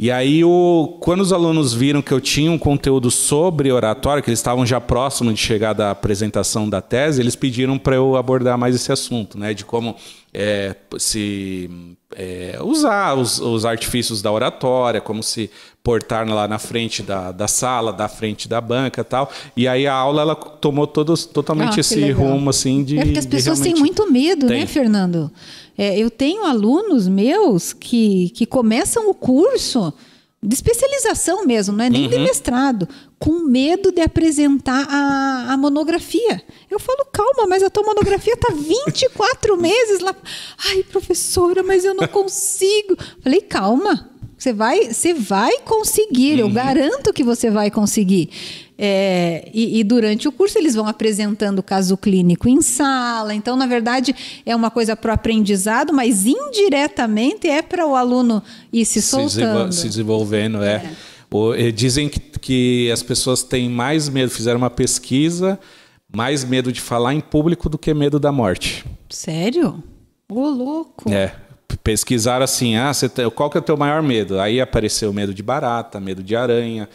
E aí, o, quando os alunos viram que eu tinha um conteúdo sobre oratória, que eles estavam já próximos de chegar da apresentação da tese, eles pediram para eu abordar mais esse assunto, né? De como é, se é, usar os, os, artifícios da oratória, como se portar lá na frente da, da sala, da frente da banca tal. E aí a aula ela tomou todos, totalmente ah, esse legal. rumo assim de. É porque as pessoas têm muito medo, né, Tem. né, Fernando? É, eu tenho alunos meus que, que começam o curso de especialização mesmo, não é nem uhum. de mestrado, com medo de apresentar a, a, monografia. Eu falo, calma, mas a tua monografia está 24 meses lá. Ai, professora, mas eu não consigo. Falei, calma, você vai, você vai conseguir, uhum. eu garanto que você vai conseguir. É, e, e, durante o curso eles vão apresentando o caso clínico em sala. Então, na verdade, é uma coisa para o aprendizado, mas indiretamente é para o aluno ir se soltando. Se, desenvolvendo, é. é. Dizem que, que as pessoas têm mais medo, fizeram uma pesquisa, mais medo de falar em público do que medo da morte. Sério? Ô, louco! É, pesquisaram assim, ah, tem, qual que é o teu maior medo? Aí apareceu medo de barata, medo de aranha,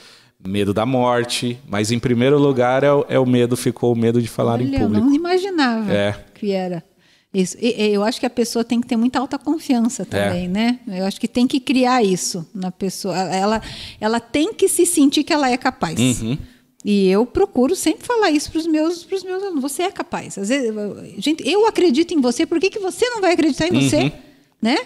medo da morte, mas em primeiro lugar é, é o medo, ficou o medo de falar Olha, em público. Eu não imaginava é. que era isso. E, eu acho que a pessoa tem que ter muita alta confiança também, é. né? Eu acho que tem que criar isso na pessoa. Ela, ela tem que se sentir que ela é capaz. Uhum. E eu procuro sempre falar isso para os meus, pros meus alunos. Você é capaz. Às vezes, gente, eu acredito em você, por que, que você não vai acreditar em você? Uhum. Né?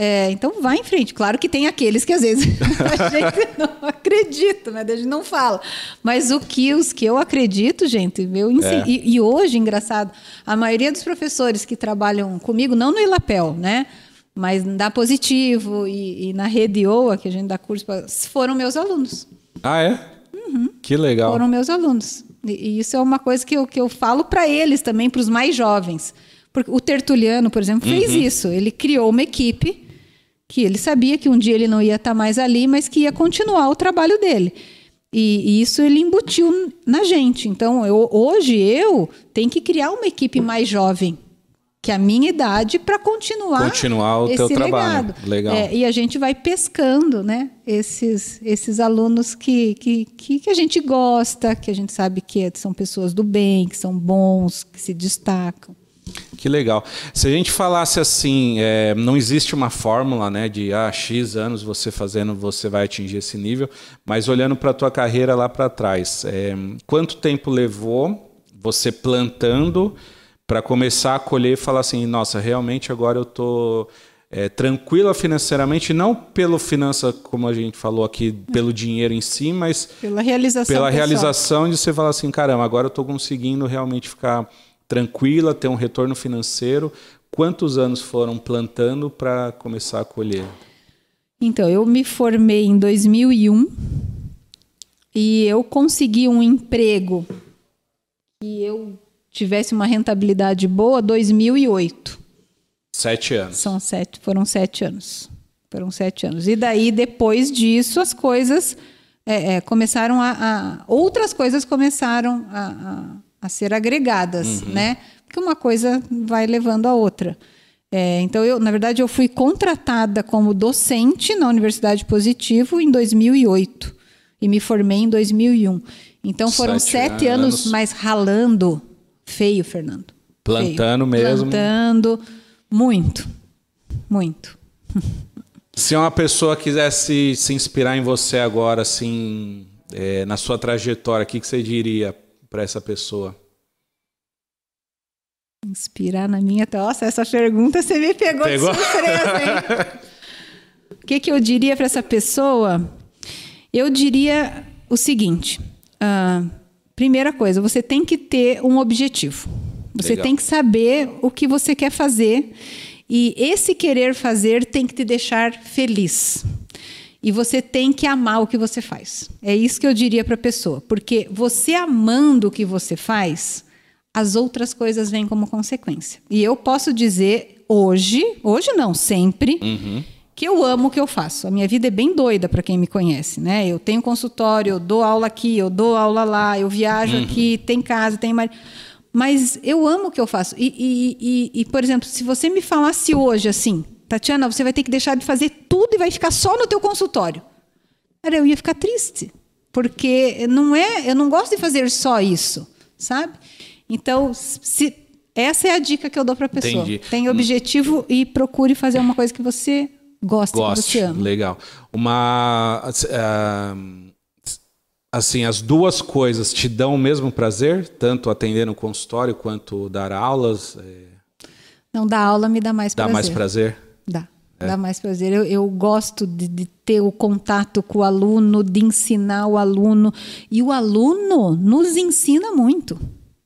É, então vai em frente. Claro que tem aqueles que às vezes a gente não acredita, né? A gente não fala. Mas o que os que eu acredito, gente, eu é. e, e, hoje, engraçado, a maioria dos professores que trabalham comigo, não no Ilapel, né? Mas da Positivo e, e na Rede OA, que a gente dá curso, foram meus alunos. Ah, é? Uhum. Que legal. Foram meus alunos. E, e isso é uma coisa que eu, que eu falo para eles também, para os mais jovens. Porque o Tertuliano, por exemplo, fez uhum. isso. Ele criou uma equipe que ele sabia que um dia ele não ia estar mais ali, mas que ia continuar o trabalho dele. E, e isso ele embutiu na gente. Então, eu, hoje eu tenho que criar uma equipe mais jovem que é a minha idade para continuar continuar o esse teu legado. trabalho. Legal. É, e a gente vai pescando, né? Esses esses alunos que, que, que, que a gente gosta, que a gente sabe que são pessoas do bem, que são bons, que se destacam. Que legal. Se a gente falasse assim, é, não existe uma fórmula, né, de ah, x anos você fazendo, você vai atingir esse nível, mas olhando para a tua carreira lá para trás, é, quanto tempo levou você plantando para começar a colher e falar assim, nossa, realmente agora eu tô é, tranquila financeiramente, não pelo finança, como a gente falou aqui, pelo dinheiro em si, mas pela realização, pela pessoal. realização de você falar assim, caramba, agora eu estou conseguindo realmente ficar tranquila, ter um retorno financeiro. Quantos anos foram plantando para começar a colher? Então, eu me formei em 2001 e eu consegui um emprego que eu tivesse uma rentabilidade boa 2008. Sete anos. São sete, foram sete anos. Foram sete anos. E daí, depois disso, as coisas é, é, começaram a, a, Outras coisas começaram a, a, a ser agregadas, uhum. né? Porque uma coisa vai levando a outra. É, então, eu, na verdade, eu fui contratada como docente na Universidade Positivo em 2008 e me formei em 2001. Então, foram sete, sete anos, anos mais ralando feio, Fernando. Plantando feio. mesmo. Plantando muito, muito. Se uma pessoa quisesse se inspirar em você agora, assim, é, na sua trajetória, o que, que você diria para essa pessoa? Inspirar na minha. Nossa, essa pergunta você me pegou, pegou? de surpresa, hein? o que, que eu diria para essa pessoa? Eu diria o seguinte: uh, primeira coisa, você tem que ter um objetivo. Você Legal. tem que saber o que você quer fazer. E esse querer fazer tem que te deixar feliz. E você tem que amar o que você faz. É isso que eu diria para a pessoa. Porque você amando o que você faz, as outras coisas vêm como consequência. E eu posso dizer hoje, hoje não, sempre, uhum. que eu amo o que eu faço. A minha vida é bem doida para quem me conhece, né? Eu tenho consultório, eu dou aula aqui, eu dou aula lá, eu viajo uhum. aqui, tem casa, tem marido. Mas eu amo o que eu faço. E, e, e, e, por exemplo, se você me falasse hoje assim, Tatiana, você vai ter que deixar de fazer tudo e vai ficar só no teu consultório. Cara, eu ia ficar triste, porque não é, eu não gosto de fazer só isso, sabe? Então, se, essa é a dica que eu dou para a pessoa. Entendi. Tem objetivo e procure fazer uma coisa que você gosta, Goste. que você ama. Legal. Uma uh, assim, as duas coisas te dão o mesmo prazer, tanto atender no consultório quanto dar aulas? É... Não, dar aula me dá mais dá prazer. Dá mais prazer? Dá. É. Dá mais prazer. Eu, eu gosto de, de, ter o contato com o aluno, de ensinar o aluno. E o aluno nos ensina muito.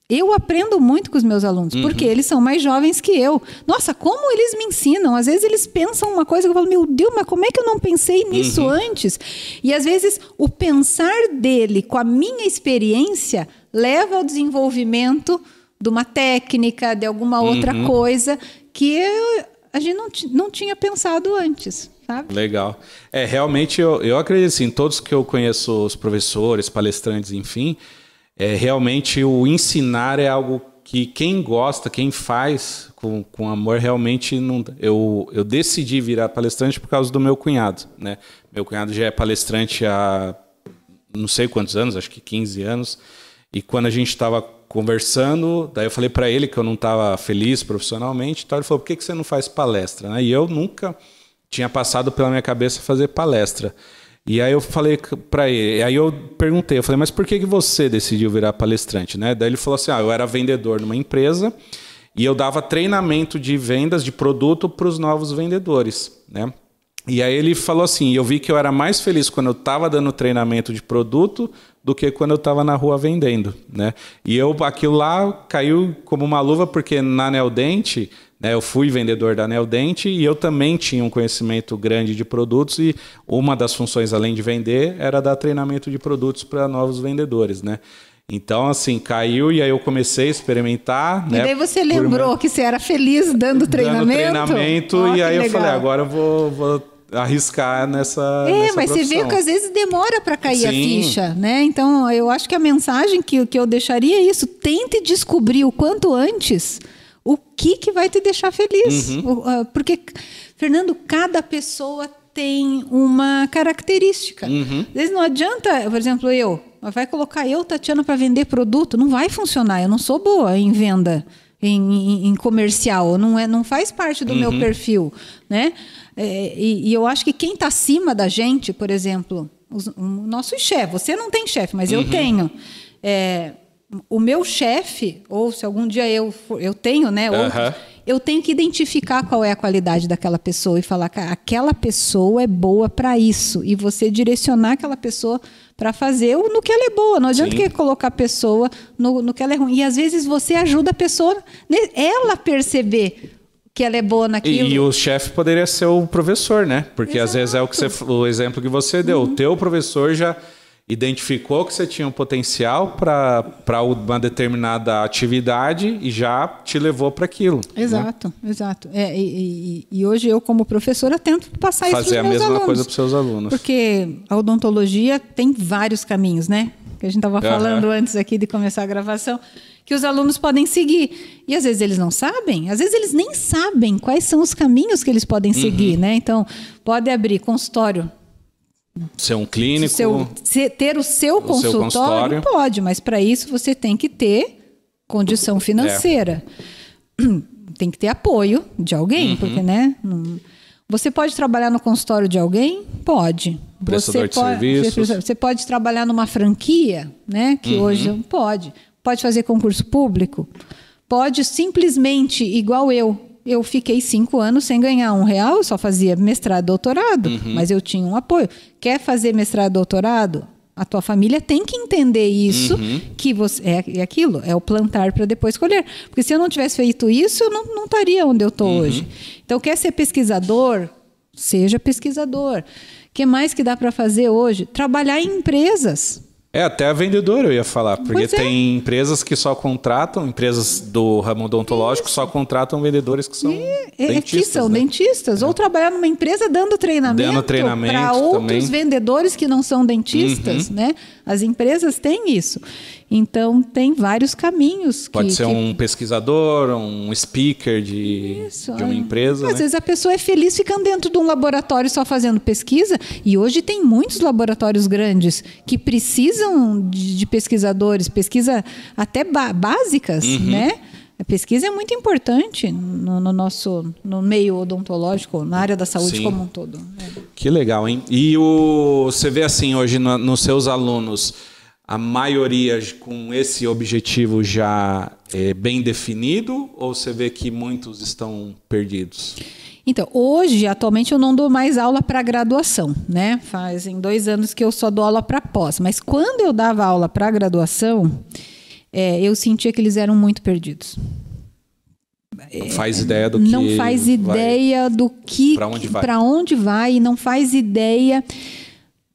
Eu aprendo muito com os meus alunos, uhum. porque eles são mais jovens que eu. Nossa, como eles me ensinam? Às vezes eles pensam uma coisa que eu falo, meu Deus, mas como é que eu não pensei nisso uhum. antes? E às vezes o pensar dele com a minha experiência leva ao desenvolvimento de uma técnica, de alguma outra uhum. coisa que eu, a gente não, não tinha pensado antes. Sabe? Legal. É, realmente eu, eu acredito assim, todos que eu conheço, os professores, palestrantes, enfim, é, realmente o ensinar é algo que quem gosta, quem faz com, com amor, realmente não. Eu, eu decidi virar palestrante por causa do meu cunhado. Né? Meu cunhado já é palestrante há não sei quantos anos, acho que 15 anos. E quando a gente estava conversando, daí eu falei para ele que eu não estava feliz profissionalmente, então ele falou: por que, que você não faz palestra? Né? E eu nunca tinha passado pela minha cabeça fazer palestra. E aí eu falei para ele, aí eu perguntei, eu falei, mas por que, que você decidiu virar palestrante, né? Daí ele falou assim, ah, eu era vendedor numa empresa e eu dava treinamento de vendas de produto para os novos vendedores, né? E aí ele falou assim, eu vi que eu era mais feliz quando eu estava dando treinamento de produto do que quando eu estava na rua vendendo, né? E eu aquilo lá caiu como uma luva porque na Neodente né, eu fui vendedor da Neodente e eu também tinha um conhecimento grande de produtos e uma das funções, além de vender, era dar treinamento de produtos para novos vendedores, né? Então, assim, caiu e aí eu comecei a experimentar. E né, daí você lembrou que você era feliz dando treinamento? Dando treinamento oh, e aí legal. eu falei, agora eu vou, vou arriscar nessa. É, nessa mas profissão. você vê que às vezes demora para cair Sim. a ficha, né? Então, eu acho que a mensagem que, que eu deixaria é isso: tente descobrir o quanto antes o que, que vai te deixar feliz. Uhum. Ah, porque, Fernando, cada pessoa tem uma característica. Uhum. Às vezes não adianta, por exemplo, eu, vai colocar eu, Tatiana, para vender produto, não vai funcionar. Eu não sou boa em venda. Em, em, comercial, não, é, não faz parte do uhum. meu perfil. Né? É, e, e, eu acho que quem está acima da gente, por exemplo, os, o nosso chefe, você não tem chefe, mas eu uhum. tenho. É, o meu chefe, ou se algum dia eu, eu tenho, né? Outros, eu tenho que identificar qual é a qualidade daquela pessoa e falar que aquela pessoa é boa para isso. E você direcionar aquela pessoa para fazer no que ela é boa. Não adianta que colocar a pessoa no, no que ela é ruim. E às vezes você ajuda a pessoa, né, ela perceber que ela é boa naquilo. E, e o chefe poderia ser o professor, né? Porque Exato. às vezes é o que você, o exemplo que você deu. Uhum. O teu professor já identificou que você tinha um potencial para uma determinada atividade e já te levou para aquilo. Né? Exato, né? exato. É, e, e, e, hoje eu, como professora, tento passar Fazer isso para Fazer a mesma alunos, coisa para os seus alunos. Porque a odontologia tem vários caminhos, né? Que a gente estava falando uhum. antes aqui de começar a gravação que os alunos podem seguir. E às vezes eles não sabem, às vezes eles nem sabem quais são os caminhos que eles podem uhum. seguir, né? Então, pode abrir consultório Ser um clínico. Seu, ter o seu, o consultório, seu consultório, pode, mas para isso você tem que ter condição financeira. É. Tem que ter apoio de alguém, uhum. porque, né? Você pode trabalhar no consultório de alguém? Pode. Prestador você de pode, serviços. Você pode trabalhar numa franquia, né? Que uhum. hoje pode. Pode fazer concurso público. Pode simplesmente, igual eu, eu fiquei cinco anos sem ganhar um real, eu só fazia mestrado e doutorado, uhum. mas eu tinha um apoio. Quer fazer mestrado e doutorado? A tua família tem que entender isso, uhum. que você é, é, aquilo, é o plantar para depois colher. Porque se eu não tivesse feito isso, eu não, não estaria onde eu estou uhum. hoje. Então, quer ser pesquisador? Seja pesquisador. O que mais que dá para fazer hoje? Trabalhar em empresas. É, até a vendedora eu ia falar, porque é. tem empresas que só contratam, empresas do ramo odontológico Isso. só contratam vendedores que são é, dentistas. Que são né? dentistas, é. ou trabalhar numa empresa dando treinamento, dando treinamento para outros vendedores que não são dentistas, uhum. né? As empresas têm isso. Então, tem vários caminhos. Pode que, ser que... um pesquisador, um speaker de, Isso, de uma é. empresa. Às né? vezes a pessoa é feliz ficando dentro de um laboratório só fazendo pesquisa, e hoje tem muitos laboratórios grandes que precisam de, de pesquisadores, pesquisa até básicas, uhum. né? A pesquisa é muito importante no, no, nosso no meio odontológico, na área da saúde Sim. como um todo. Né? Que legal, hein? E o, você vê assim hoje no, nos seus alunos a maioria com esse objetivo já é bem definido ou você vê que muitos estão perdidos? Então, hoje, atualmente, eu não dou mais aula para graduação, né? Fazem dois anos que eu só dou aula para pós. Mas quando eu dava aula para graduação, é, eu sentia que eles eram muito perdidos. Não faz ideia do que. Não faz ideia vai. do que. Para onde vai. Para onde vai, e não faz ideia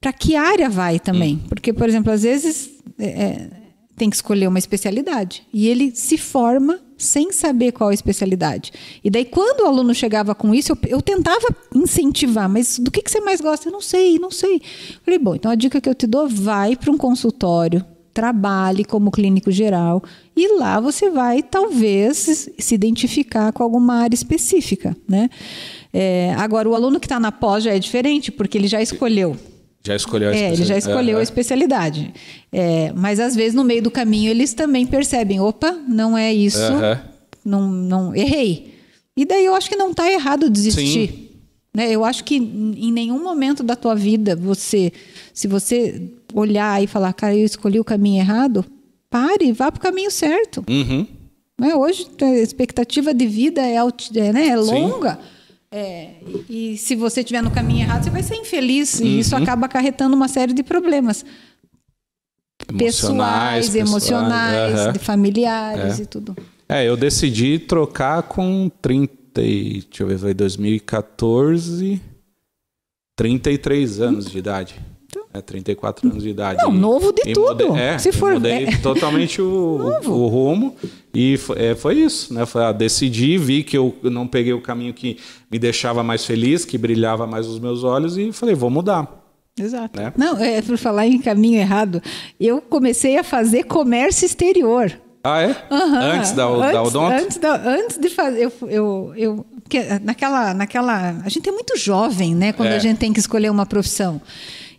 para que área vai também. Hum. Porque, por exemplo, às vezes é, é, tem que escolher uma especialidade e ele se forma sem saber qual a especialidade. E daí, quando o aluno chegava com isso, eu, eu tentava incentivar, mas do que, que você mais gosta? Eu não sei, não sei. falei, bom, então a dica que eu te dou, vai para um consultório, trabalhe como clínico geral e lá você vai talvez se identificar com alguma área específica, né? É, agora o aluno que está na pós já é diferente porque ele já escolheu já escolheu a é, ele já escolheu é, a especialidade. É, mas às vezes no meio do caminho eles também percebem, opa, não é isso, não, não errei. E daí eu acho que não está errado desistir. Né? Eu acho que em nenhum momento da tua vida você, se você olhar e falar, cara, eu escolhi o caminho errado, pare, vá para o caminho certo. Uhum. Né? Hoje a expectativa de vida é, é, né, é longa. Sim. É, e se você estiver no caminho errado, você vai ser infeliz. Uhum. E isso acaba acarretando uma série de problemas. Emocionais, pessoais, emocionais, uhum. de familiares é. e tudo. É, eu decidi trocar com 30, deixa eu ver, foi 2014, 33 anos de idade. É, 34 anos de idade. Não, novo de tudo. Mudei, é, se for mudei é. totalmente o, o, rumo e foi, é, foi isso, né? Foi, ah, decidi, vi que eu não peguei o caminho que me deixava mais feliz, que brilhava mais os meus olhos e falei, vou mudar. Exato. Né? Não, é por falar em caminho errado, eu comecei a fazer comércio exterior. Ah, é? Uhum. Antes da, antes, da odonto? Antes, da, antes de fazer, eu, eu, eu naquela, naquela, a gente é muito jovem, né, quando é. a gente tem que escolher uma profissão.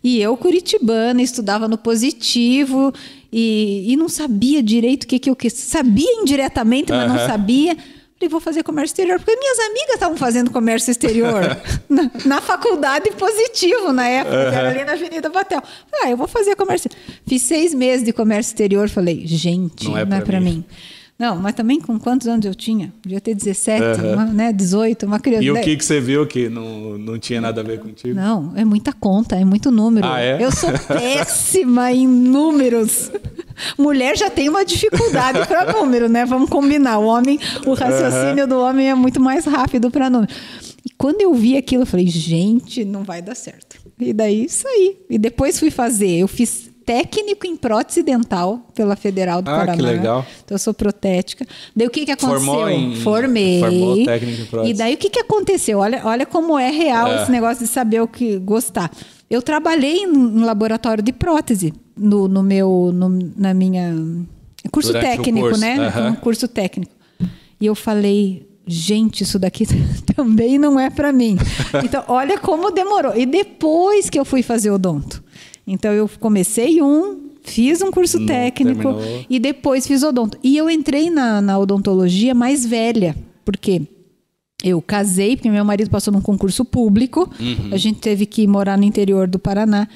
E eu, curitibana, estudava no positivo e, e não sabia direito o que, que eu quis. Sabia indiretamente, mas uhum. não sabia. Falei, vou fazer comércio exterior, porque minhas amigas estavam fazendo comércio exterior na, na, faculdade positivo na época, uhum. era ali na Avenida Batel. Falei, ah, eu vou fazer comércio. Fiz seis meses de comércio exterior. Falei, gente, não é para mim. mim. Não, mas também com quantos anos eu tinha? Devia ter 17, uhum. uma, né, 18, uma criança. E o que, que você viu que não, não tinha nada a ver contigo? Não, é muita conta, é muito número. Ah, é? Eu sou péssima em números. Mulher já tem uma dificuldade para número, né? Vamos combinar. O homem, o raciocínio uhum. do homem é muito mais rápido para número. E quando eu vi aquilo, eu falei, gente, não vai dar certo. E daí saí. E depois fui fazer. Eu fiz técnico em prótese dental pela Federal do ah, Paraná. que legal. Então eu sou protética. Daí o que que aconteceu? Formou em, Formei. Formou técnico em prótese. E daí o que que aconteceu? Olha, olha como é real é. esse negócio de saber o que gostar. Eu trabalhei em laboratório de prótese no, no meu no, na minha curso Durante técnico, curso. né? Uhum. curso técnico. E eu falei, gente, isso daqui também não é para mim. Então, olha como demorou. E depois que eu fui fazer odonto. Então eu comecei um, fiz um curso Não técnico terminou. e depois fiz odonto. E eu entrei na, na odontologia mais velha, porque eu casei, porque meu marido passou num concurso público, uhum. a gente teve que morar no interior do Paraná.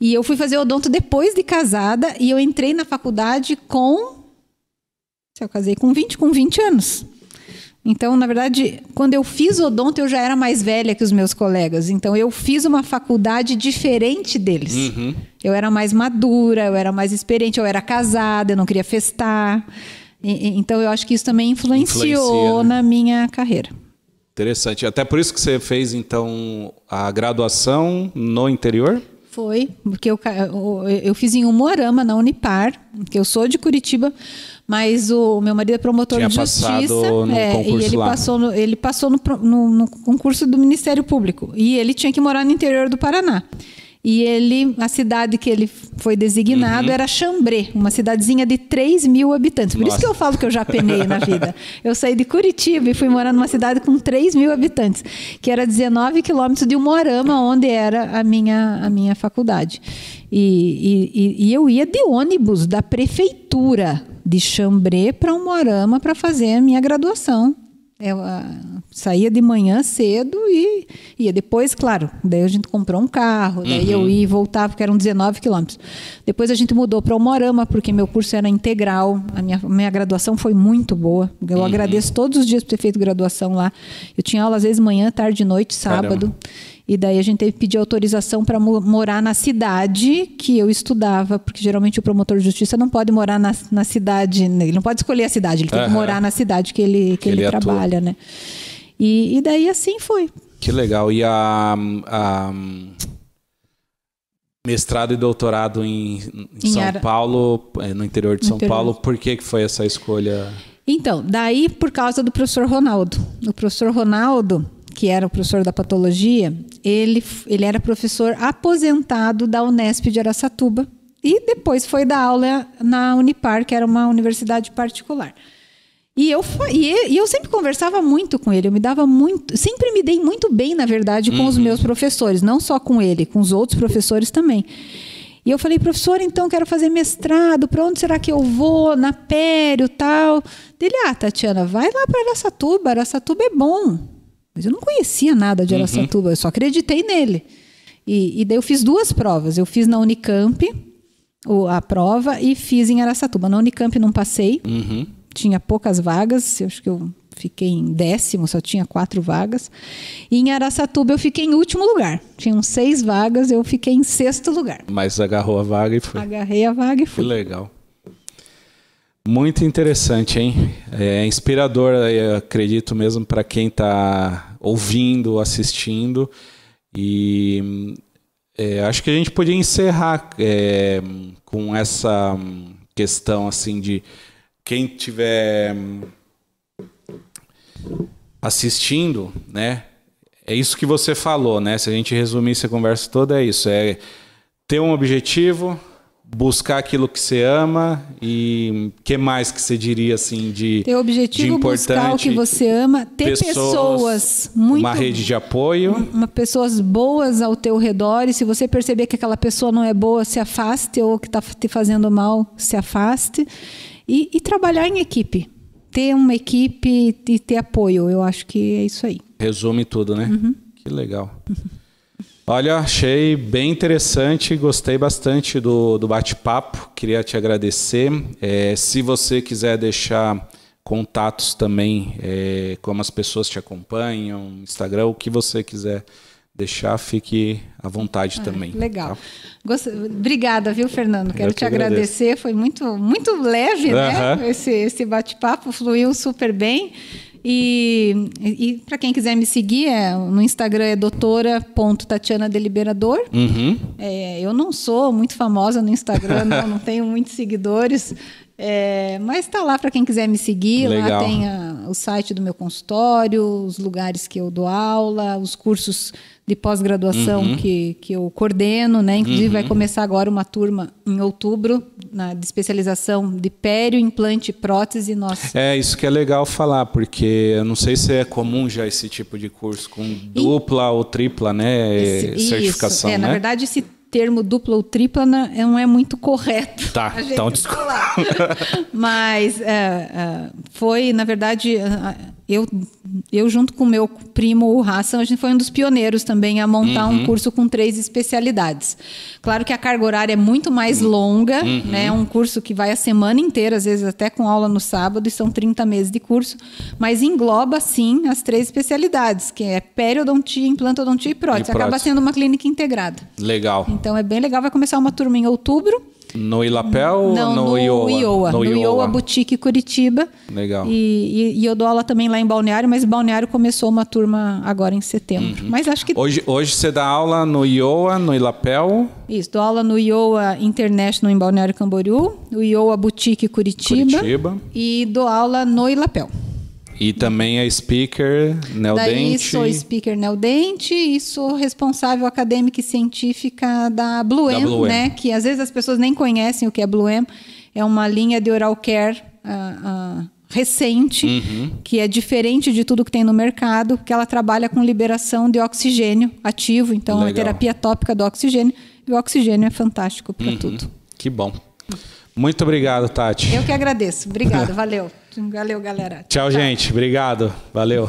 E eu fui fazer odonto depois de casada e eu entrei na faculdade com. Eu casei com 20, com 20 anos. Então, na verdade, quando eu fiz odonto, eu já era mais velha que os meus colegas. Então, eu fiz uma faculdade diferente deles. Uhum. Eu era mais madura, eu era mais experiente, eu era casada, eu não queria festar. E, então, eu acho que isso também influenciou né? na minha carreira. Interessante. Até por isso que você fez, então, a graduação no interior? Foi, porque eu, eu, eu fiz em Umuarama, na Unipar, que eu sou de Curitiba, mas o meu marido é promotor Tinha de justiça. No é, e ele lá. passou, no, ele passou no, no, no concurso do Ministério Público. E ele tinha que morar no interior do Paraná. E ele, a cidade que ele foi designado uhum. era Chambré, uma cidadezinha de 3 mil habitantes. Por Nossa. isso que eu falo que eu já penei na vida. Eu saí de Curitiba e fui morar numa cidade com 3 mil habitantes, que era 19 quilômetros de Umorama, onde era a minha, a minha faculdade. E, e, e eu ia de ônibus da prefeitura de Chambré para Umorama para fazer a minha graduação. Eu uh, saía de manhã cedo e ia. Depois, claro, daí a gente comprou um carro, daí uhum. eu ia e voltava, porque eram 19 quilômetros. Depois a gente mudou para Umorama, porque meu curso era integral. A minha, minha graduação foi muito boa. Eu uhum. agradeço todos os dias por ter feito graduação lá. Eu tinha aula às vezes manhã, tarde, noite, sábado. Caramba. E daí a gente teve que pedir autorização para morar na cidade que eu estudava, porque geralmente o promotor de justiça não pode morar na, na cidade, ele não pode escolher a cidade, ele tem que morar na cidade que ele, que, que ele, ele trabalha, né? E, e daí assim foi. Que legal. E a, a mestrado e doutorado em, em, em São Ara... Paulo, é, no interior de São interior. Paulo, por que, que foi essa escolha? Então, daí por causa do professor Ronaldo. O professor Ronaldo, que era o professor da patologia, ele, ele era professor aposentado da Unesp de Aracatuba e depois foi dar aula na Unipar, que era uma universidade particular. E eu, e eu sempre conversava muito com ele, eu me dava muito, sempre me dei muito bem, na verdade, com uhum. os meus professores, não só com ele, com os outros professores também. E eu falei, professor, então quero fazer mestrado, para onde será que eu vou? Na Pério, tal. Dele, ah, Tatiana, vai lá para Aracatuba, Aracatuba é bom. Mas eu não conhecia nada de Araçatuba, uhum. eu só acreditei nele. E, e, daí eu fiz duas provas. Eu fiz na Unicamp a prova e fiz em Araçatuba. Na Unicamp não passei, uhum. tinha poucas vagas, eu acho que eu fiquei em décimo, só tinha quatro vagas. E em Araçatuba eu fiquei em último lugar. Tinham seis vagas, eu fiquei em sexto lugar. Mas agarrou a vaga e foi. Agarrei a vaga e fui. Que legal. Muito interessante, hein? É inspirador, acredito mesmo, para quem está ouvindo, assistindo. E é, acho que a gente podia encerrar é, com essa questão assim de quem tiver assistindo, né? É isso que você falou, né? Se a gente resumir essa conversa toda, é isso: é ter um objetivo, buscar aquilo que você ama e que mais que você diria assim de ter objetivo de importante, buscar o que você ama ter pessoas, pessoas muito uma rede de apoio. uma, pessoas boas ao teu redor e se você perceber que aquela pessoa não é boa se afaste ou que está te fazendo mal se afaste. E, e trabalhar em equipe. Ter uma equipe e ter apoio. Eu acho que é isso aí. Resume tudo né? Uhum. que legal. Uhum. Olha, achei bem interessante, gostei bastante do, do bate-papo, queria te agradecer. É, se você quiser deixar contatos também, é, como as pessoas te acompanham, Instagram, o que você quiser deixar, fique à vontade ah, também. Legal. Tá? Gost... Obrigada, viu, Fernando? Quero te agradecer. Foi muito, muito leve, né? Esse, esse bate-papo fluiu super bem. E, e para quem quiser me seguir, é, no Instagram é doutora.tatiana Deliberador. Uhum. É, eu não sou muito famosa no Instagram, não, não tenho muitos seguidores. É, mas está lá para quem quiser me seguir. Legal. Lá tem a, o site do meu consultório, os lugares que eu dou aula, os cursos de pós-graduação uhum. que, que eu coordeno, né? Inclusive uhum. vai começar agora uma turma em outubro na, de especialização de pério, implante e prótese. Nós... É, isso que é legal falar, porque eu não sei se é comum já esse tipo de curso com dupla e... ou tripla, né? Esse, certificação, isso. É, né? Na verdade, esse termo dupla ou tripla não é muito correto. Tá, então desculpa. Mas é, é, foi, na verdade, eu, eu junto com meu primo, o Hassan, a gente foi um dos pioneiros também a montar uhum. um curso com três especialidades. Claro que a carga horária é muito mais longa, uhum. né? Um curso que vai a semana inteira, às vezes até com aula no sábado, e são 30 meses de curso, mas engloba, sim, as três especialidades, que é periodontia, implantodontia e prótese. E prótese. Acaba sendo uma clínica integrada. Legal. Então é bem legal, vai começar uma turma em outubro. No Ilapel Não, ou no, no Iowa? Iowa? No, no Iowa. Iowa Boutique Curitiba. Legal. E, e, e, eu dou aula também lá em Balneário, mas Balneário começou uma turma agora em setembro. Uhum. Mas acho que... Hoje, hoje você dá aula no Iowa, no Ilapel? Isso, dou aula no Iowa International em Balneário Camboriú, no Iowa Boutique Curitiba, Curitiba. E dou aula no Ilapel. E também é speaker Neodente. Daí sou speaker Neodente e sou responsável acadêmica e científica da Blue, da Blue né? Que às vezes as pessoas nem conhecem o que é Blue M. É uma linha de oral care uh, uh, recente, uhum. que é diferente de tudo que tem no mercado, que ela trabalha com liberação de oxigênio ativo, então Legal. a terapia tópica do oxigênio. E o oxigênio é fantástico para uhum. tudo. Que bom. Muito obrigado, Tati. Eu que agradeço. Obrigado, valeu. Valeu, galera. Tchau, Tchau. gente. Obrigado. Valeu.